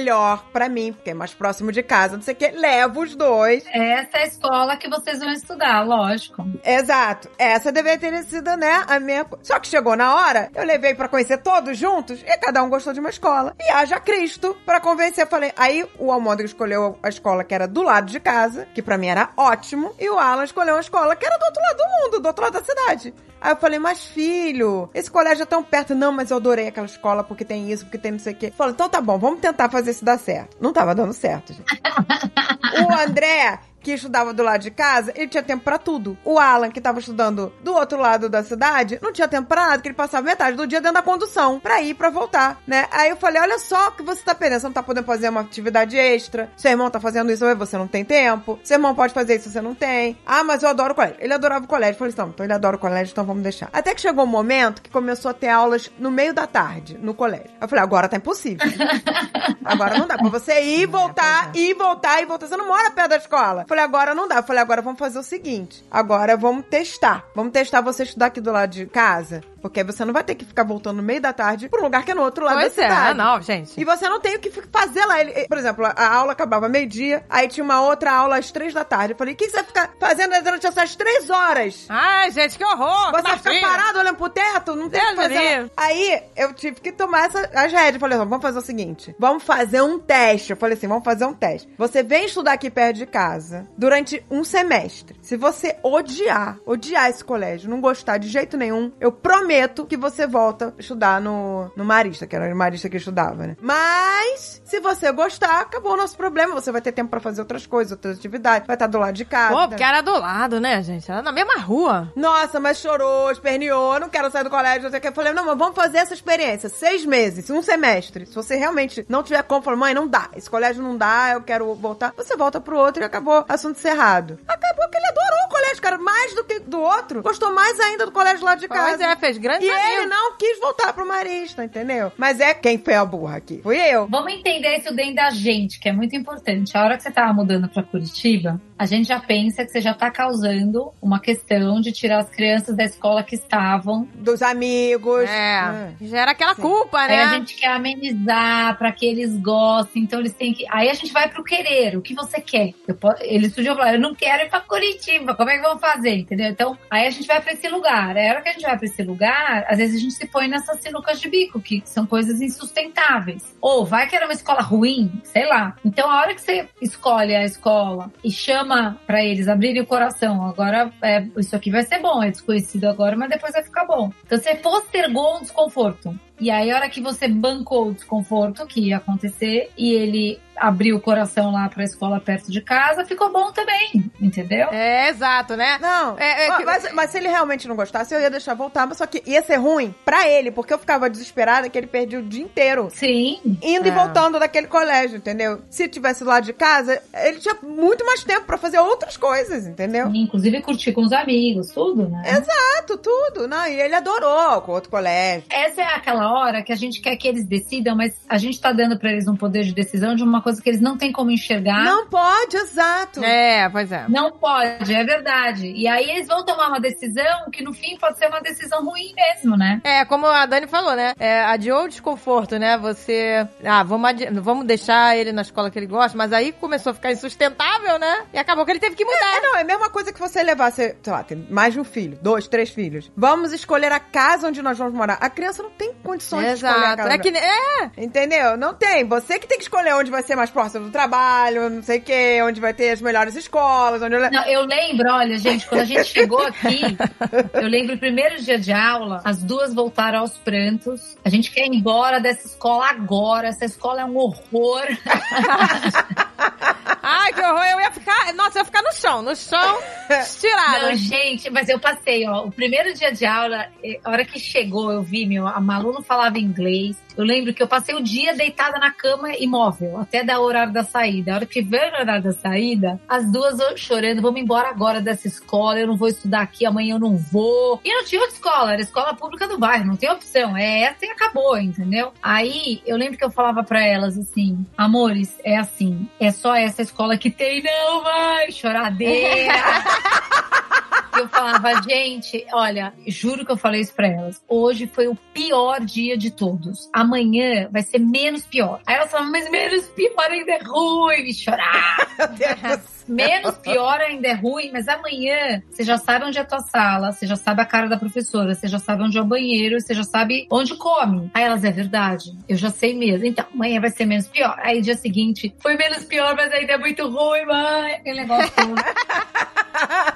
pra mim, porque é mais próximo de casa, não sei o que. Levo os dois. Essa é a escola que vocês vão estudar, lógico. Exato. Essa deveria ter sido, né, a minha. Só que chegou na hora, eu levei pra conhecer todos juntos e cada um gostou de uma escola. E haja Cristo pra convencer. Eu falei, aí o Almôndega escolheu a escola que era do lado de casa, que pra mim era ótimo, e o Alan escolheu uma escola que era do outro lado do mundo, do outro lado da cidade. Aí eu falei, mas filho, esse colégio é tão perto. Não, mas eu adorei aquela escola porque tem isso, porque tem não sei o quê. Falei, então tá bom, vamos tentar fazer isso dar certo. Não tava dando certo, gente. O André, que estudava do lado de casa, ele tinha tempo pra tudo. O Alan, que tava estudando do outro lado da cidade, não tinha tempo pra nada, porque ele passava metade do dia dentro da condução, pra ir, pra voltar, né? Aí eu falei, olha só o que você tá perdendo, você não tá podendo fazer uma atividade extra, seu irmão tá fazendo isso, você não tem tempo, seu irmão pode fazer isso, você não tem. Ah, mas eu adoro o colégio. Ele adorava o colégio. Eu falei, então, então ele adora o colégio, então vamos deixar. Até que chegou um momento que começou a ter aulas no meio da tarde, no colégio. Eu falei, agora tá impossível. Agora não dá pra você ir, voltar, ir, voltar e voltar. Você não mora perto da escola. Falei, agora não dá. Falei, agora vamos fazer o seguinte. Agora vamos testar. Vamos testar você estudar aqui do lado de casa. Porque você não vai ter que ficar voltando no meio da tarde pra um lugar que é no outro lado Pois da é, cidade. não, gente. E você não tem o que fazer lá. Ele- por exemplo, a- aula acabava meio-dia, aí tinha uma outra aula às três da tarde. Eu falei, o que que você vai ficar fazendo durante essas três horas? Ai, gente, que horror! Você vai ficar parado olhando pro teto? Não tem o que fazer. Aí eu tive que tomar essa, as rédeas. Falei, vamos fazer o seguinte: vamos fazer um teste. Eu falei assim: vamos fazer um teste. Você vem estudar aqui perto de casa durante um semestre. Se você odiar, odiar esse colégio, não gostar de jeito nenhum, eu prometo que você volta a estudar no, no Marista, que era o Marista que estudava, né? Mas, se você gostar, acabou o nosso problema. Você vai ter tempo pra fazer outras coisas, outras atividades. Vai estar do lado de casa. Pô, porque era do lado, né, gente? Era na mesma rua. Nossa, mas chorou, esperneou, não quero sair do colégio, não sei o que. Eu falei, não, mas vamos fazer essa experiência. Seis meses, um semestre. Se você realmente não tiver como, falou, mãe, não dá. Esse colégio não dá, eu quero voltar. Você volta pro outro e acabou assunto cerrado. Acabou que ele adorou o colégio, cara, mais do que do outro. Gostou mais ainda do colégio lá de casa. Pois é, fez grandes E ele amigos. não quis voltar pro Marista, entendeu? Mas é quem foi a burra aqui. Fui eu. Vamos entender isso dentro da gente, que é muito importante. A hora que você tava mudando pra Curitiba, a gente já pensa que você já tá causando uma questão de tirar as crianças da escola que estavam. Dos amigos. É, já era aquela culpa, Aí né? a gente quer amenizar pra que eles gostem, então eles têm que. Aí a gente vai pro querer, o que você quer. Eu po- Eles podiam falar, eu não quero ir pra Curitiba, como é que vão fazer? Entendeu? Então, aí a gente vai pra esse lugar. Aí a hora que a gente vai pra esse lugar, às vezes a gente se põe nessas sinucas de bico, que são coisas insustentáveis. Ou vai que era uma escola ruim, sei lá. Então, a hora que você escolhe a escola e chama pra eles abrirem o coração, agora é, isso aqui vai ser bom, é desconhecido agora, mas depois vai ficar bom. Então, você postergou um desconforto. E aí, a hora que você bancou o desconforto que ia acontecer e ele abriu o coração lá pra escola perto de casa, ficou bom também, entendeu? É, exato, né? Não, É, é que- mas, mas se ele realmente não gostasse, eu ia deixar voltar, mas só que ia ser ruim pra ele, porque eu ficava desesperada que ele perdia o dia inteiro. Sim. Indo e É. voltando daquele colégio, entendeu? Se tivesse lá de casa, ele tinha muito mais tempo pra fazer outras coisas, entendeu? Inclusive curtir com os amigos, tudo, né? Exato, tudo. Não, e ele adorou com outro colégio. Essa é aquela hora que a gente quer que eles decidam, mas a gente tá dando pra eles um poder de decisão de uma coisa que eles não têm como enxergar. Não pode, exato. É, pois é. Não pode, é verdade. E aí eles vão tomar uma decisão que no fim pode ser uma decisão ruim mesmo, né? É, como a Dani falou, né? É, adiou o desconforto, né? Você. Ah, vamos, adi- vamos deixar ele na escola que ele gosta, mas aí começou a ficar insustentável, né? E acabou que ele teve que mudar. É, não, é a mesma coisa que você levar, você, sei lá, tem mais de um filho, dois, três filhos. Vamos escolher a casa onde nós vamos morar. A criança não tem condições de escolher a Exato. casa. É que, é, Entendeu? Não tem. Você que tem que escolher onde vai ser mais próximo do trabalho, não sei o quê, onde vai ter as melhores escolas, onde... Não, eu lembro, olha, gente, quando a gente chegou aqui, eu lembro o primeiro dia de aula, as duas voltaram aos prantos. A gente quer ir embora dessa escola agora. Essa escola é um horror. Ai, que horror. Eu ia ficar. Nossa, eu ia ficar no chão, no chão, estirada. Não, gente, mas eu passei, ó. O primeiro dia de aula, a hora que chegou, eu vi, meu, a Malu não falava inglês. Eu lembro que eu passei o dia deitada na cama imóvel, até dar o horário da saída. A hora que veio o horário da saída, as duas chorando, vamos embora agora dessa escola, eu não vou estudar aqui, amanhã eu não vou. E não tinha outra escola, era escola pública do bairro, não tem opção. É essa e acabou, entendeu? Aí eu lembro que eu falava pra elas assim, amores, é assim, é só essa escola que tem, não, vai, choradeira. Eu falava, gente, olha, juro que eu falei isso pra elas. Hoje foi o pior dia de todos. Amanhã vai ser menos pior. Aí elas falavam, mas menos pior ainda é ruim. Chorar. Menos pior ainda é ruim, mas amanhã você já sabe onde é a tua sala, você já sabe a cara da professora, você já sabe onde é o banheiro, você já sabe onde come. Aí elas, é verdade, eu já sei mesmo. Então, amanhã vai ser menos pior. Aí dia seguinte, foi menos pior, mas ainda é muito ruim, mãe. Aquele negócio todo.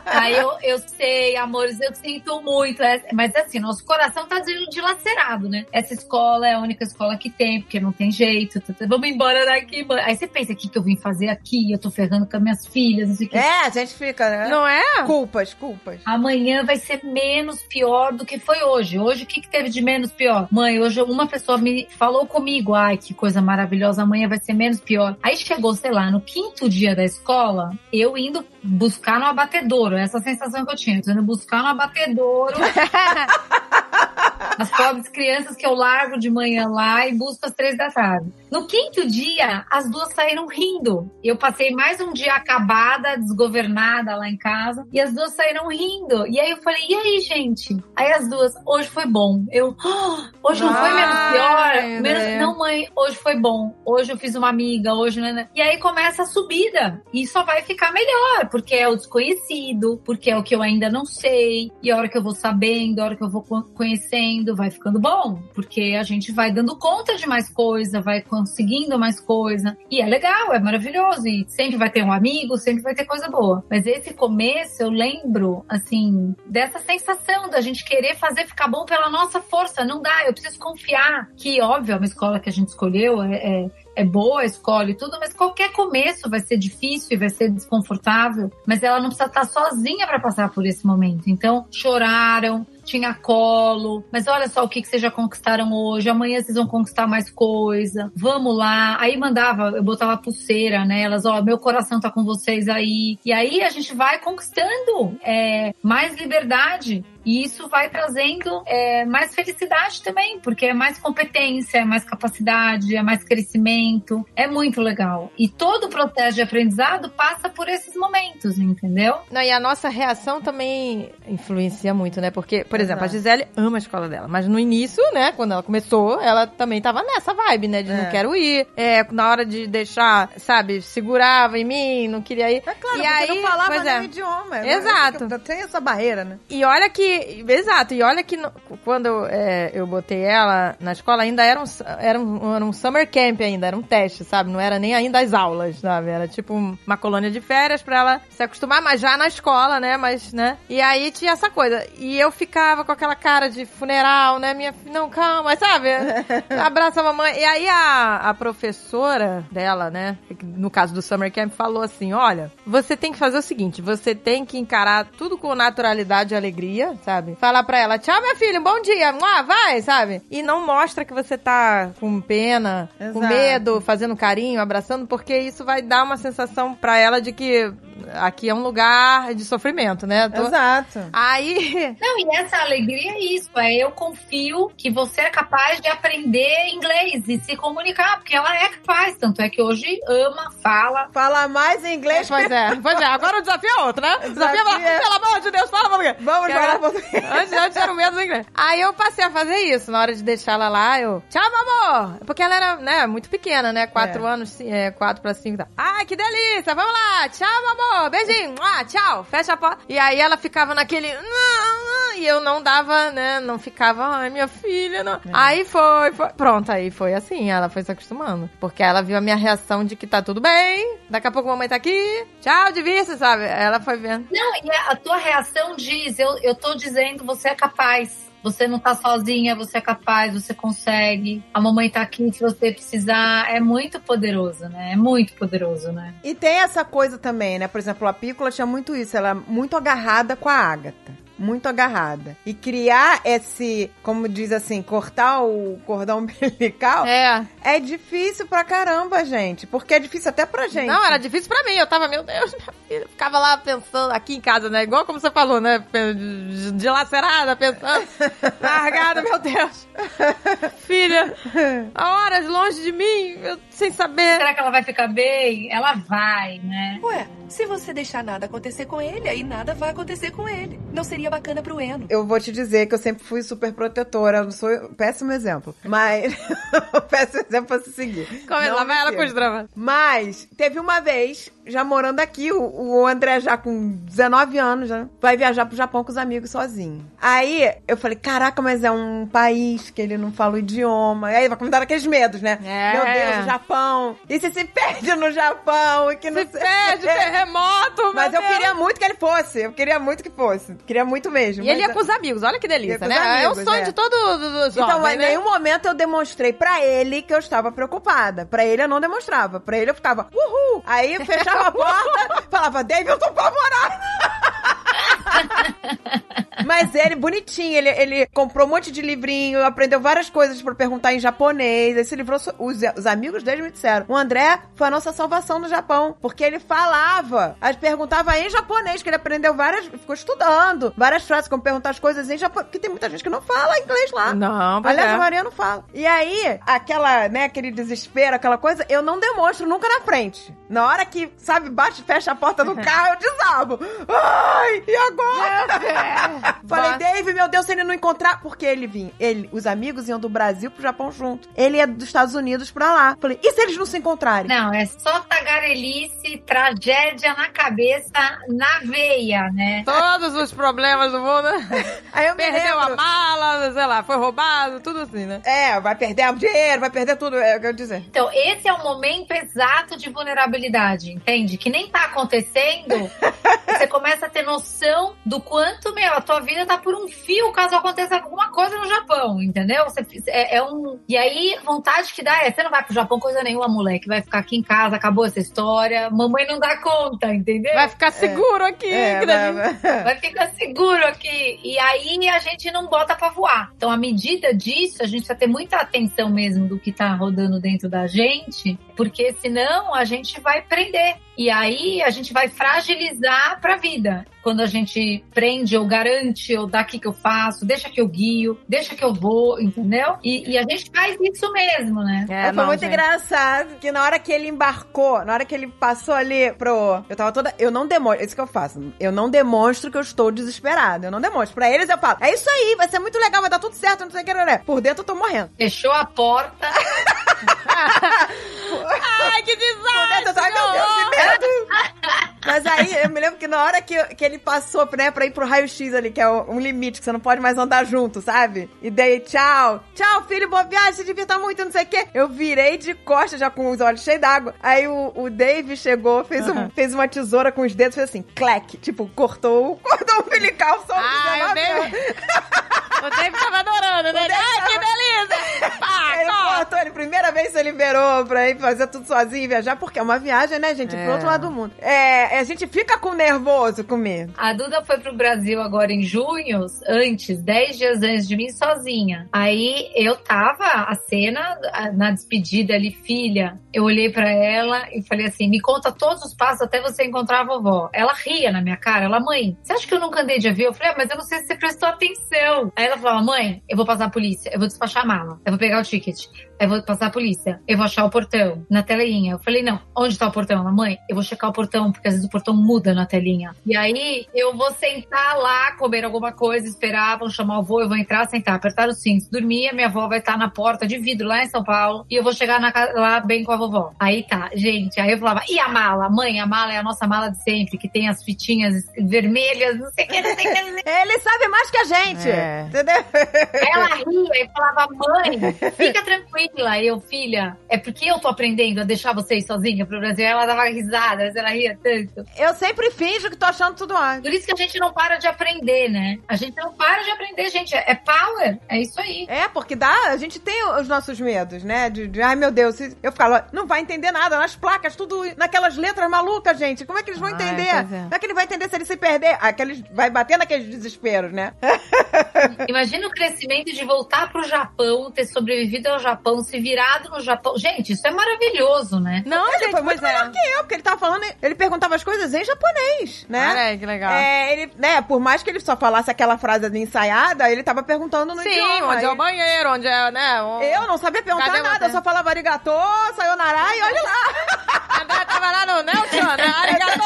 Aí eu, eu sei, amores, eu sinto muito. é- Mas assim, nosso coração tá dilacerado, né? Essa escola é a única escola que tem, porque não tem jeito. tá- tá- Vamos embora daqui, mãe. Aí você pensa, o que, que eu vim fazer aqui? Eu tô ferrando com as minhas filhas, não sei o que. É, a gente fica, né? Não é? Culpas, culpas. Amanhã vai ser menos pior do que foi hoje. Hoje, o que, que teve de menos pior? Mãe, hoje uma pessoa me falou comigo. Ai, que coisa maravilhosa. Amanhã vai ser menos pior. Aí chegou, sei lá, no quinto dia da escola, eu indo buscar no abatedouro. Essa sensação que eu tinha. Eu tô indo buscar no abatedouro. As pobres crianças que eu largo de manhã lá e busco às três da tarde. No quinto dia, as duas saíram rindo. Eu passei mais um dia acabada, desgovernada lá em casa, e as duas saíram rindo. E aí eu falei, e aí, gente? Aí as duas, hoje foi bom. Eu, "Ah, hoje não foi menos Ai, pior? Menos... né? Não, mãe, hoje foi bom. Hoje eu fiz uma amiga, hoje, né? né?" E aí começa a subida. E só vai ficar melhor, porque é o desconhecido, porque é o que eu ainda não sei. E a hora que eu vou sabendo, a hora que eu vou co- vai ficando bom. Porque a gente vai dando conta de mais coisa, vai conseguindo mais coisa. E é legal, é maravilhoso. E sempre vai ter um amigo, sempre vai ter coisa boa. Mas esse começo, eu lembro, assim, dessa sensação da gente querer fazer ficar bom pela nossa força. Não dá, eu preciso confiar que, óbvio, é uma escola que a gente escolheu, é, é, é boa a escola e tudo, mas qualquer começo vai ser difícil e vai ser desconfortável, mas ela não precisa estar sozinha para passar por esse momento. Então, choraram, tinha colo, mas olha só o que, que vocês já conquistaram hoje, amanhã vocês vão conquistar mais coisa, vamos lá. Aí mandava, eu botava pulseira nelas, ó, meu coração tá com vocês aí. E aí a gente vai conquistando é, mais liberdade. E isso vai trazendo é, mais felicidade também, porque é mais competência, é mais capacidade, é mais crescimento. É muito legal. E todo o processo de aprendizado passa por esses momentos, entendeu? Não, e a nossa reação também influencia muito, né? Porque, por exemplo, a. Gisele ama a escola dela, mas no início, né, quando ela começou, ela também tava nessa vibe, né, de É. não quero ir. É, na hora de deixar, sabe, segurava em mim, não queria ir. É claro, e aí, não falava pois nenhum é. idioma. né? Exato. Tem essa barreira, né? E olha que, exato, e olha que no- quando é, eu botei ela na escola, ainda era um, era, um, era um summer camp ainda, era um teste, sabe? Não era nem ainda as aulas, sabe? Era tipo uma colônia de férias pra ela se acostumar, mas já na escola, né? Mas, né? E aí tinha essa coisa. E eu ficava com aquela cara de funeral, né? Minha filha, não, calma, sabe? Abraça a mamãe. E aí a, a professora dela, né? No caso do Summer Camp, falou assim: olha, você tem que fazer o seguinte: você tem que encarar tudo com naturalidade e alegria, sabe? Falar pra ela, tchau, minha filha, bom dia, ah, vai, sabe? E não mostra que você tá com pena, com Exato. medo, fazendo carinho, abraçando, porque isso vai dar uma sensação pra ela de que aqui é um lugar de sofrimento, né? Tô- Exato. Aí, Não, e essa alegria é isso, é eu confio que você é capaz de aprender inglês e se comunicar, porque ela é capaz, tanto é que hoje ama, fala. Fala mais em inglês. Pois é, pois é. Agora o desafio é outro, né? O desafio é, Desafio é- pelo amor de Deus, fala português. Vamos Que falar português. Antes, antes era o medo do inglês. Aí eu passei a fazer isso. Na hora de deixar ela lá, eu... Tchau, meu amor! Porque ela era, né, muito pequena, né? Quatro É. anos, é, quatro pra cinco. Tá. Ai, que delícia! Vamos lá! Tchau, meu Beijinho! Ah, tchau! Fecha a porta. E aí ela ficava naquele... E eu não dava, né? Não ficava, ai, minha filha, não. Aí foi, foi. Pronto, aí foi assim, ela foi se acostumando. Porque ela viu a minha reação de que tá tudo bem, daqui a pouco a mamãe tá aqui, tchau, de vista, sabe? Ela foi vendo. Não, e a tua reação diz, eu, eu tô dizendo, você é capaz. Você não tá sozinha, você é capaz, você consegue. A mamãe tá aqui se você precisar. É muito poderoso, né? É muito poderoso, né? E tem essa coisa também, né? Por exemplo, a Pícola tinha muito isso. Ela é muito agarrada com a Ágata. Muito agarrada. E criar esse, como diz assim, cortar o cordão umbilical É. é difícil pra caramba, gente. Porque é difícil até pra gente. Não, era difícil pra mim. Eu tava, meu Deus, minha filha. Ficava lá pensando aqui em casa, né? Igual como você falou, né? Dilacerada, pensando. Largada, meu Deus. Filha, há horas longe de mim, eu sem saber. Será que ela vai ficar bem? Ela vai, né? Ué, se você deixar nada acontecer com ele, aí nada vai acontecer com ele. Não seria bacana pro Eno. Eu vou te dizer que eu sempre fui super protetora. Eu não sou péssimo exemplo. Mas. péssimo exemplo pra se seguir. Como Não lá vai ela com os dramas. Mas teve uma vez, já morando aqui, o, o André já com 19 anos, né? Vai viajar pro Japão com os amigos sozinho. Aí eu falei, caraca, mas é um país que ele não fala o idioma. E aí vai me dar aqueles medos, né? É. Meu Deus, o Japão. E se se perde no Japão? E que não Se sei- perde, terremoto, Mas meu eu Deus. queria muito que ele fosse. Eu queria muito que fosse. Queria muito mesmo. E ele ia com os amigos, olha que Ia delícia, né? os é o amigos, sonho é. de todo do, do Então, jovem, em né? nenhum momento eu demonstrei pra ele que eu estava preocupada. Pra ele eu não demonstrava. Pra ele eu ficava, uhul! Aí eu fechava a porta, falava, Dave, eu tô apavorada! Mas ele, bonitinho, ele, ele comprou um monte de livrinho, aprendeu várias coisas pra perguntar em japonês. Esse livro, os, os amigos dele me disseram: o André foi a nossa salvação no Japão. Porque ele falava, as perguntava em japonês, que ele aprendeu várias, ficou estudando várias frases, como perguntar as coisas em japonês. Porque tem muita gente que não fala inglês lá. Não, Aliás, é. a Maria não fala. E aí, aquela, né, aquele desespero, aquela coisa, eu não demonstro nunca na frente. Na hora que, sabe, bate, fecha a porta do carro, eu desabo. Ai, e agora? Falei, Ba- Dave, meu Deus, se ele não encontrar. Porque ele vinha. Ele, os amigos iam do Brasil pro Japão junto. Ele ia dos Estados Unidos pra lá. Falei, e se eles não se encontrarem? Não, é só tagarelice, tragédia na cabeça, na veia, né? Todos os problemas do mundo. Aí eu me Perdeu a mala, sei lá, foi roubado, tudo assim, né? É, vai perder dinheiro, vai perder tudo, é o que eu ia dizer. Então, esse é o momento exato de vulnerabilidade, entende? Que nem tá acontecendo. você começa a ter noção do quanto, meu, a tua vida tá por um fio caso aconteça alguma coisa no Japão, entendeu? Você, é, é um. E aí, vontade que dá é: você não vai pro Japão coisa nenhuma, moleque. Vai ficar aqui em casa, acabou essa história. Mamãe não dá conta, entendeu? Vai ficar seguro aqui, É, que delícia. vai- Vai ficar seguro aqui. E aí a gente não bota pra voar. Então, à medida disso, a gente precisa ter muita atenção mesmo do que tá rodando dentro da gente, porque senão a gente vai prender. E aí a gente vai fragilizar pra vida. Quando a gente prende ou garante, ou daqui que eu faço, deixa que eu guio, deixa que eu vou, entendeu? E, e a gente faz isso mesmo, né? É, Aí foi não, muito gente. engraçado que na hora que ele embarcou, na hora que ele passou ali pro. Eu tava toda. Eu não demonstro. Isso que eu faço. Eu não demonstro que eu estou desesperada. Eu não demonstro. Pra eles eu falo: é isso aí, vai ser muito legal, vai dar tudo certo, não sei o que. né? Por dentro eu tô morrendo. Fechou a porta. Ai, que Por dentro eu desastre! tava, meu Deus, que medo. Mas aí eu me lembro que na hora que, que ele passou, né, pra ir pro raio-x ali, que é um limite, que você não pode mais andar junto, sabe? E daí, tchau. Tchau, filho, boa viagem, se divirta muito, não sei o quê. Eu virei de costas já com os olhos cheios d'água. Aí o, o Dave chegou, fez, um, fez uma tesoura com os dedos, fez assim, clack. Tipo, cortou o cordão umbilical, só o 19 anos. David... o David tava adorando, né? Ai, que tava- delícia! Pá, Ele corta. cortou, ele primeira vez se liberou pra ir fazer tudo sozinho e viajar, porque é uma viagem, né, gente? É. Pro outro lado do mundo. É, a gente fica com nervoso, com medo. A Duda foi pro Brasil agora em junho, antes, 10 dias antes de mim, sozinha. Aí eu tava, a cena, na despedida ali, filha, eu olhei pra ela e falei assim: me conta todos os passos até você encontrar a vovó. Ela ria na minha cara, ela, mãe, você acha que eu nunca andei de avião? Eu falei, ah, mas eu não sei se você prestou atenção. Aí ela falava, mãe, eu vou passar a polícia, eu vou despachar a mala, eu vou pegar o ticket. Eu vou passar a polícia. Eu vou achar o portão na telinha. Eu falei, não, onde tá o portão? Mamãe, eu vou checar o portão, porque às vezes o portão muda na telinha. E aí eu vou sentar lá, comer alguma coisa, esperar, vão chamar o avô, eu vou entrar, sentar, apertar os cintos, dormir, a minha avó vai estar na porta de vidro lá em São Paulo e eu vou chegar na casa, lá bem com a vovó. Aí tá, gente, aí eu falava, e a mala? Mãe, a mala é a nossa mala de sempre, que tem as fitinhas vermelhas, não sei o que, não sei o que. não sei o que. Ele sabe mais que a gente. É. Entendeu? Ela ria e falava, mãe, fica tranquila. E eu, filha, é porque eu tô aprendendo a deixar vocês sozinha pro Brasil. Ela dava risada, mas ela ria tanto. Eu sempre finjo que tô achando tudo ótimo. Por isso que a gente não para de aprender, né? A gente não para de aprender, gente. É power, é isso aí. É, porque dá, a gente tem os nossos medos, né? De, de, ai meu Deus, eu ficava, não vai entender nada, nas placas, tudo naquelas letras malucas, gente. Como é que eles vão Ai, entender? é. Como é que ele vai entender se ele se perder? Aqueles, vai bater naqueles desesperos, né? Imagina o crescimento de voltar pro Japão, ter sobrevivido ao Japão, se virado no Japão. Gente, isso é maravilhoso, né? Não, Ele gente, foi muito pois é. melhor que eu, porque ele tava falando, ele perguntava as coisas em japonês, né? Aí, que legal. É, ele, né, por mais que ele só falasse aquela frase ensaiada, ele tava perguntando no Sim, idioma. onde é o banheiro, onde é, né? o- Eu não sabia perguntar Cadê nada, você? eu só falava arigatô, sayonara e olha lá. Tava lá no Nelson, né? Arigato!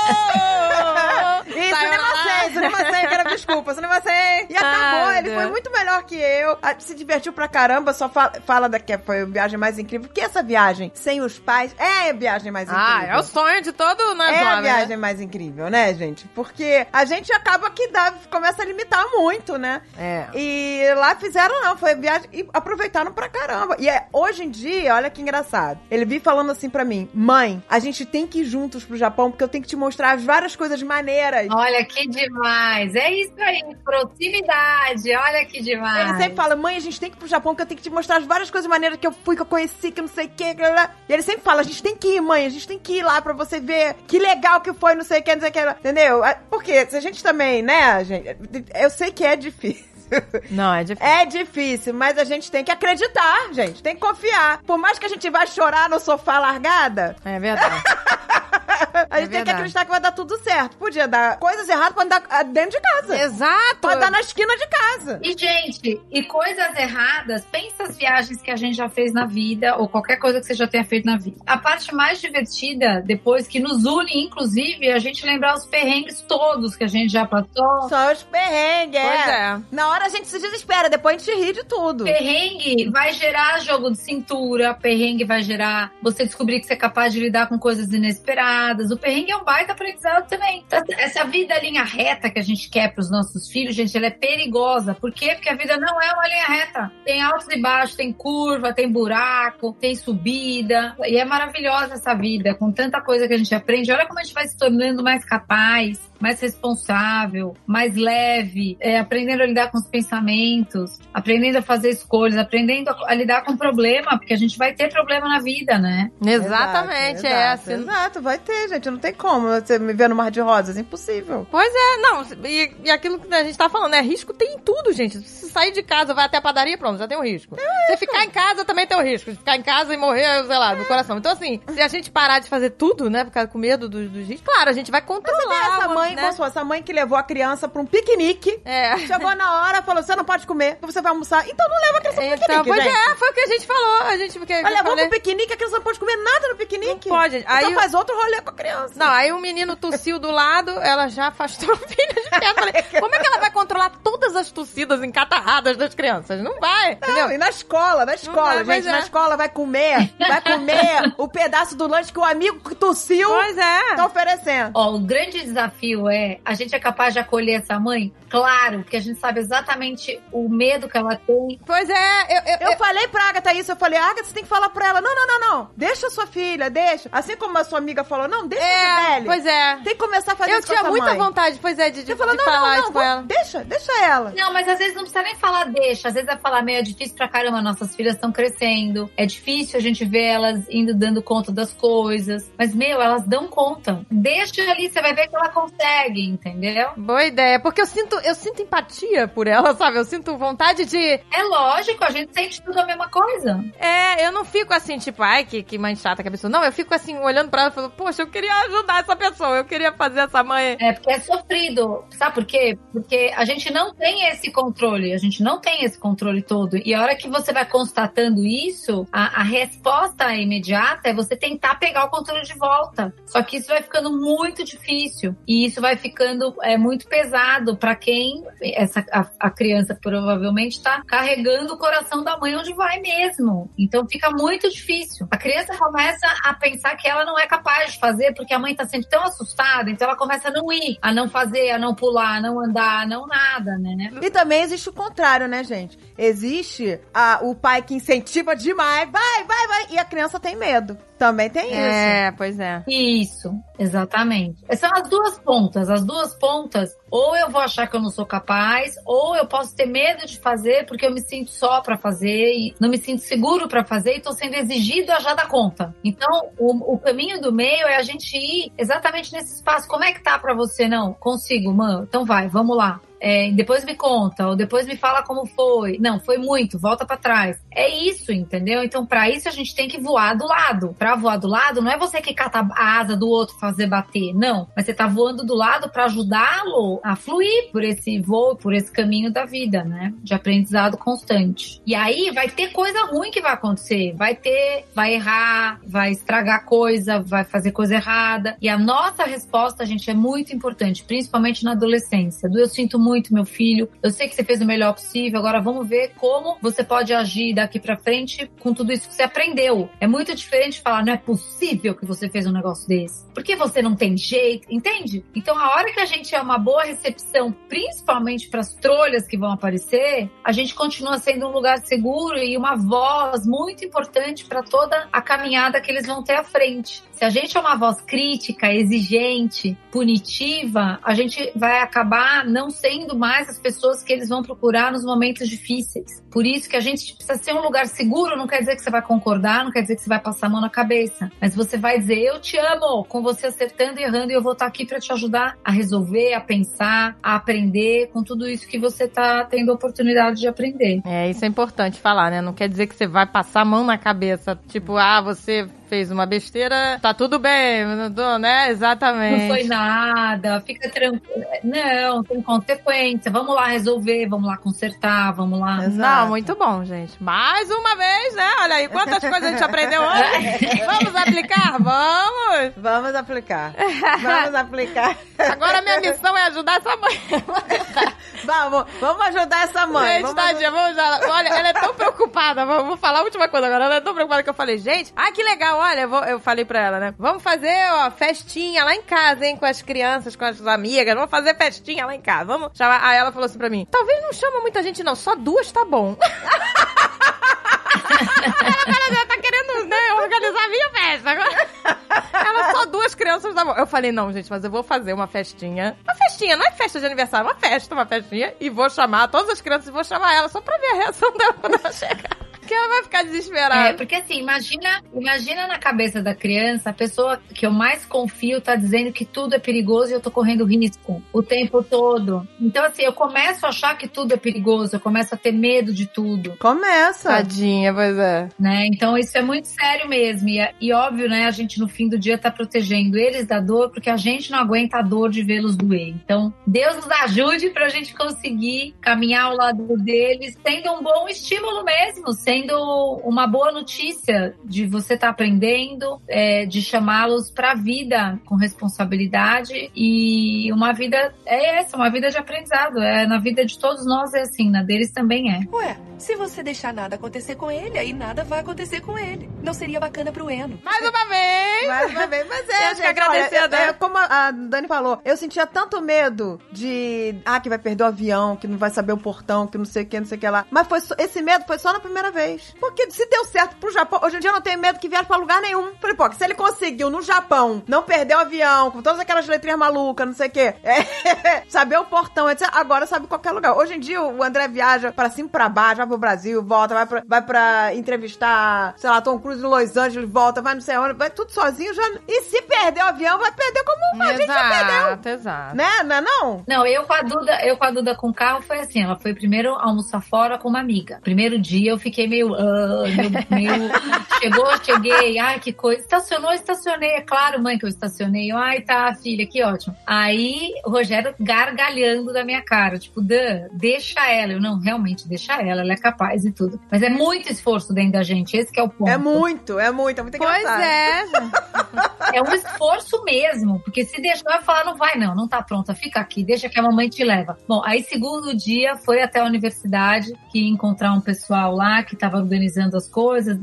Isso, nem sei, quero desculpa, sei. E acabou, Ai, ele Deus. foi muito melhor que eu. Ah, Se divertiu pra caramba, só fala, fala da que foi a viagem mais incrível. Porque essa viagem sem os pais é a viagem mais incrível. Ah, é o sonho de todo né, É a jovem, viagem né? mais incrível, né, gente? Porque a gente acaba que dá, começa a limitar muito, né? É. E lá fizeram não, foi viagem e aproveitaram pra caramba. E é, hoje em dia, olha que engraçado. Ele vi falando assim pra mim: "Mãe, a gente tem que ir juntos pro Japão porque eu tenho que te mostrar as várias coisas maneiras". Olha que demais. É isso aí, proximidade. Olha que demais. Ele sempre fala, mãe, a gente tem que ir pro Japão, que eu tenho que te mostrar as várias coisas maneiras que eu fui, que eu conheci, que não sei o que. E ele sempre fala, a gente tem que ir, mãe, a gente tem que ir lá pra você ver que legal que foi, não sei o que, não sei o que. Entendeu? Ah, Porque se a gente também, né, gente, eu sei que é difícil. Não, é difícil. É difícil, mas a gente tem que acreditar, gente. Tem que confiar. Por mais que a gente vá chorar no sofá largada, É verdade. a gente tem que acreditar que vai dar tudo certo. Podia dar coisas erradas, pode dar ah, dentro de casa. Exato! Pode dar na esquina de casa. E, gente, e coisas erradas, pensa as viagens que a gente já fez na vida, ou qualquer coisa que você já tenha feito na vida. A parte mais divertida, depois, que nos une, inclusive, é a gente lembrar os perrengues todos que a gente já passou. Só os perrengues, Pois é. é. Na hora a gente se desespera, depois a gente ri de tudo. Perrengue vai gerar jogo de cintura, perrengue vai gerar você descobrir que você é capaz de lidar com coisas inesperadas. O perrengue é um baita aprendizado também. Então, Essa vida linha reta que a gente quer pros nossos filhos, gente, ela é perigosa. Por quê? Porque a vida não é uma linha reta. Tem altos e baixos, tem curva, tem buraco, tem subida. E é maravilhosa essa vida, com tanta coisa que a gente aprende. Olha como a gente vai se tornando mais capaz, mais responsável, mais leve, é, aprendendo a lidar com os pensamentos, aprendendo a fazer escolhas, aprendendo a, a lidar com problema, porque a gente vai ter problema na vida, né? Exatamente, Exato, é exato, assim. Exato, vai ter, gente. Não tem como você me ver no mar de rosas. Impossível. Pois é, não, e, e aquilo que a gente tá falando, é risco tem em tudo, gente. Se sair de casa, vai até a padaria, pronto, já tem um risco. Se ficar em casa, também tem o risco. Se ficar em casa e morrer, sei lá, do coração. Então, assim, se a gente parar de fazer tudo, né, por causa com medo dos, dos riscos, claro, a gente vai controlar. essa mãe, né? essa mãe que levou a criança pra um piquenique. É. Chegou na hora, falou: você não pode comer, você vai almoçar. Então não leva a criança pro Então, piquenique. pois gente. é, foi o que a gente falou. A gente, eu levou falei- pro piquenique, a criança não pode comer nada no piquenique. Não pode. Aí então o- faz outro rolê com a criança. Não, aí o menino tossiu do lado, ela já afastou o filho de perto. Eu Falei, como é que ela vai controlar todas as tossidas encatarradas das crianças? Não vai, entendeu? Não, e na escola, na escola, vai, gente, na é. escola vai comer, vai comer o pedaço do lanche que o amigo que tossiu Pois é. tá oferecendo. Ó, o grande desafio é, a gente é capaz de acolher essa mãe? Claro, porque a gente sabe exatamente o medo que ela tem. Pois é, eu, eu, Eu falei pra Agatha isso, eu falei, Agatha, você tem que falar pra ela, não, não, não, não, deixa a sua filha, deixa. Assim como a sua amiga falou, não, deixa é, a Gisele. pois é. Tem que começar a fazer Eu isso com tinha muita mãe. vontade, pois é, de, de, de não, falar não, isso com ela. deixa, deixa ela. Não, mas às vezes não precisa nem falar deixa. Às vezes é falar, meio é difícil pra caramba, nossas filhas estão crescendo. É difícil a gente ver elas indo dando conta das coisas. Mas, meu, elas dão conta. Deixa ali, você vai ver que ela consegue. entendeu? Boa ideia, porque eu sinto, eu sinto empatia por ela, sabe? Eu sinto vontade de. É lógico, a gente sente tudo a mesma coisa. É, eu não fico assim, tipo, ai, que, que mãe chata que a pessoa. Não, eu fico assim, olhando pra ela e falando, poxa, eu queria ajudar essa pessoa, eu queria fazer essa mãe. É, porque é sofrido. Sabe por quê? Porque a gente não tem esse controle, a gente não tem esse controle todo. E a hora que você vai constatando isso, a, a resposta imediata é você tentar pegar o controle de volta. Só que isso vai ficando muito difícil. E isso vai ficando é, muito pesado para quem essa, a, a criança provavelmente está carregando o coração da mãe onde vai mesmo. Então fica muito difícil. A criança começa a pensar que ela não é capaz de fazer porque a mãe está sempre tão assustada, então ela começa a não ir, a não fazer, a não pular, a não andar, a não nada, né? E também existe o contrário, né, gente? Existe a, o pai que incentiva demais, vai, vai, vai, e a criança tem medo. Também tem isso. É, pois é. Isso, exatamente. São as duas pontas. As duas pontas, ou eu vou achar que eu não sou capaz, ou eu posso ter medo de fazer porque eu me sinto só para fazer e não me sinto seguro para fazer e tô sendo exigido a já dar conta. Então, o, o, caminho do meio é a gente ir exatamente nesse espaço. Como é que tá para você? Não, consigo, mano. Então vai, vamos lá. É, depois me conta, ou depois me fala como foi. Não, foi muito, volta para trás. É isso, entendeu? Então, para isso a gente tem que voar do lado. Para voar do lado, não é você que cata a asa do outro fazer bater, não. Mas você tá voando do lado para ajudá-lo a fluir por esse voo, por esse caminho da vida, né? De aprendizado constante. E aí vai ter coisa ruim que vai acontecer. Vai ter, vai errar, vai estragar coisa, vai fazer coisa errada. E a nossa resposta, gente, é muito importante, principalmente na adolescência. Do eu sinto muito, meu filho. Eu sei que você fez o melhor possível. Agora vamos ver como você pode agir daqui para frente com tudo isso que você aprendeu. É muito diferente falar, não é possível que você fez um negócio desse. Porque você não tem jeito, entende? Então, a hora que a gente é uma boa recepção, principalmente para as trolhas que vão aparecer, a gente continua sendo um lugar seguro e uma voz muito importante para toda a caminhada que eles vão ter à frente. Se a gente é uma voz crítica, exigente, punitiva, a gente vai acabar não sendo mais as pessoas que eles vão procurar nos momentos difíceis. Por isso que a gente precisa ser um lugar seguro, não quer dizer que você vai concordar, não quer dizer que você vai passar a mão na cabeça, mas você vai dizer eu te amo, com você acertando e errando e eu vou estar aqui para te ajudar a resolver, a pensar, a aprender com tudo isso que você tá tendo a oportunidade de aprender. É, isso é importante falar, né? Não quer dizer que você vai passar a mão na cabeça, tipo, ah, você fez uma besteira, tá tudo bem, né? Exatamente. Não foi nada, fica tranquilo. Não, tem consequência. Vamos lá resolver, vamos lá consertar, vamos lá. Exato. Não, muito bom, gente. Mais uma vez, né? Olha aí, quantas coisas a gente aprendeu hoje. Vamos aplicar? Vamos! Vamos aplicar. Vamos aplicar. Agora minha missão é ajudar essa mãe. vamos, vamos ajudar essa mãe. Gente, vamos tadinha, vamos já. Olha, ela é tão preocupada. Vou falar a última coisa agora. Ela é tão preocupada que eu falei, gente, ah, que legal, olha, eu, vou, eu falei pra ela, né? Vamos fazer, ó, festinha lá em casa, hein, com as crianças, com as amigas. Vamos fazer festinha lá em casa. Vamos chamar. Aí ela falou assim pra mim: talvez não chama muita gente, não, só duas tá bom. ela tá querendo, né, organizar a minha festa. Agora, ela só duas crianças tá bom. Eu falei, não, gente, mas eu vou fazer uma festinha. Uma festinha, não é festa de aniversário, uma festa, uma festinha. E vou chamar todas as crianças e vou chamar ela só pra ver a reação dela quando ela chegar. Que ela vai ficar desesperada. É, porque assim, imagina, imagina na cabeça da criança, a pessoa que eu mais confio tá dizendo que tudo é perigoso e eu tô correndo risco o tempo todo. Então, assim, eu começo a achar que tudo é perigoso, eu começo a ter medo de tudo. Começa. Tadinha, pois é. Né? Então, isso é muito sério mesmo. E, e óbvio, né, a gente no fim do dia tá protegendo eles da dor, porque a gente não aguenta a dor de vê-los doer. Então, Deus nos ajude pra gente conseguir caminhar ao lado deles, sendo um bom estímulo mesmo, sendo sendo uma boa notícia de você estar tá aprendendo, é, de chamá-los para a vida com responsabilidade e uma vida é essa, uma vida de aprendizado. É na vida de todos nós é assim, na deles também é. Ué, se você deixar nada acontecer com ele, aí nada vai acontecer com ele. Não seria bacana pro Eno. Mais uma vez! Mais uma vez, mas é, gente, que agradecer olha, é, é, como a Dani falou, eu sentia tanto medo de, ah, que vai perder o avião, que não vai saber o portão, que não sei o que, não sei o que lá. Mas foi, esse medo foi só na primeira vez vez. Porque se deu certo pro Japão, hoje em dia eu não tenho medo que viaje pra lugar nenhum. Falei, pô, se ele conseguiu no Japão não perder o avião, com todas aquelas letrinhas malucas, não sei o quê, é, saber o portão, etc. Agora sabe qualquer lugar. Hoje em dia o André viaja pra cima e pra baixo, vai pro Brasil, volta, vai pra, vai pra entrevistar, sei lá, Tom Cruise em Los Angeles, volta, vai não sei onde, vai tudo sozinho já. E se perder o avião, vai perder como a gente já perdeu. Exato, exato. Né? Não é não? Não, eu com a Duda, eu com a Duda com o carro foi assim, ela foi primeiro almoçar fora com uma amiga. Primeiro dia eu fiquei meio, ah, meio, meio chegou, cheguei, ai que coisa, estacionou, estacionei, é claro, mãe que eu estacionei. Ai tá, filha, que ótimo. Aí o Rogério gargalhando da minha cara, tipo, Dan, deixa ela. Eu não, realmente deixa ela, ela é capaz e tudo. Mas é muito esforço dentro da gente, esse que é o ponto. É muito, é muito, é muito Pois engraçado. é. É um esforço mesmo, porque se deixar, vai falar, não vai não, não tá pronta, fica aqui, deixa que a mamãe te leva. Bom, aí segundo dia foi até a universidade, que ia encontrar um pessoal lá que tava organizando as coisas,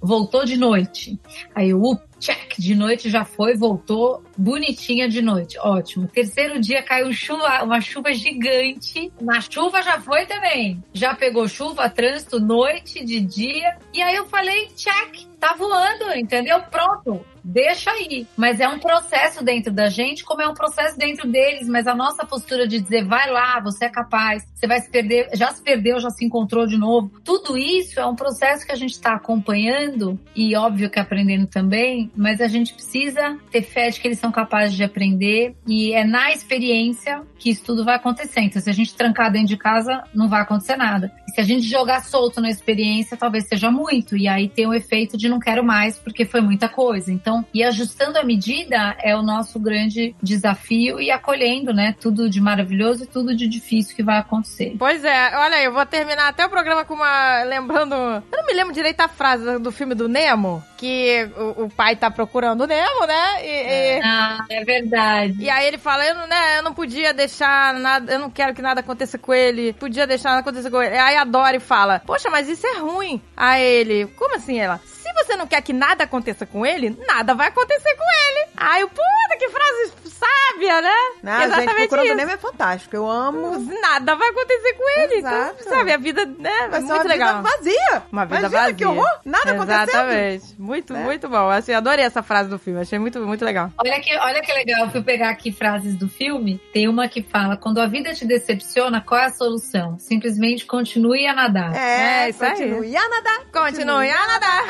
voltou de noite. Aí o check, de noite já foi, voltou, bonitinha de noite, ótimo. Terceiro dia caiu chuva, uma chuva gigante, na chuva já foi também. Já pegou chuva, trânsito, noite, de dia, e aí eu falei, check, tá voando, entendeu? Pronto, deixa aí. Mas é um processo dentro da gente, como é um processo dentro deles. Mas a nossa postura de dizer, vai lá, você é capaz, você vai se perder, já se perdeu, já se encontrou de novo. Tudo isso é um processo que a gente está acompanhando e óbvio que aprendendo também, mas a gente precisa ter fé de que eles são capazes de aprender e é na experiência que isso tudo vai acontecer. Então, se a gente trancar dentro de casa, não vai acontecer nada. E se a gente jogar solto na experiência, talvez seja muito. E aí tem o efeito de não quero mais, porque foi muita coisa. Então, e ajustando a medida é o nosso grande desafio e acolhendo, né? Tudo de maravilhoso e tudo de difícil que vai acontecer. Pois é, olha aí, eu vou terminar até o programa com uma. Lembrando. Eu não me lembro direito a frase do filme do Nemo, que o, o pai tá procurando o Nemo, né? E, e- Ah, é verdade. E aí ele fala, eu não, né, eu não podia deixar nada, eu não quero que nada aconteça com ele, podia deixar nada acontecer com ele. Aí a Dory fala, poxa, mas isso é ruim. Aí ele, como assim ela? Se você não quer que nada aconteça com ele, nada vai acontecer com ele. O puta, que frase sábia, né? Não, gente, procurando isso. Nemo é fantástico. Eu amo. Nada vai acontecer com ele. Exato. Então, sabe, a vida, né, Vai ser muito uma legal. vida vazia. Uma vida Imagina vazia. que horror. Nada acontecendo. Exatamente. Muito, Né? muito bom. Assim, adorei essa frase do filme. Achei muito, muito legal. Olha que, olha que legal, eu fui pegar aqui frases do filme. Tem uma que fala: quando a vida te decepciona, qual é a solução? Simplesmente continue a nadar. É, É, isso aí. continue a nadar. Continue a nadar.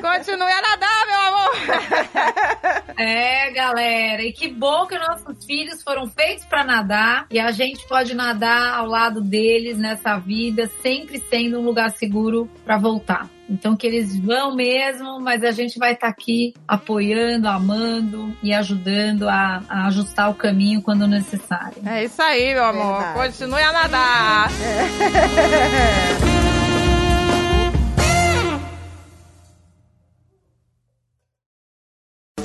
Continue a nadar, meu amor. É, galera. E que bom que nossos filhos foram feitos para nadar e a gente pode nadar ao lado deles nessa vida, sempre sendo um lugar seguro para voltar. Então que eles vão mesmo, mas a gente vai estar aqui apoiando, amando e ajudando a, a ajustar o caminho quando necessário. É isso aí, meu amor. Verdade. Continue a nadar.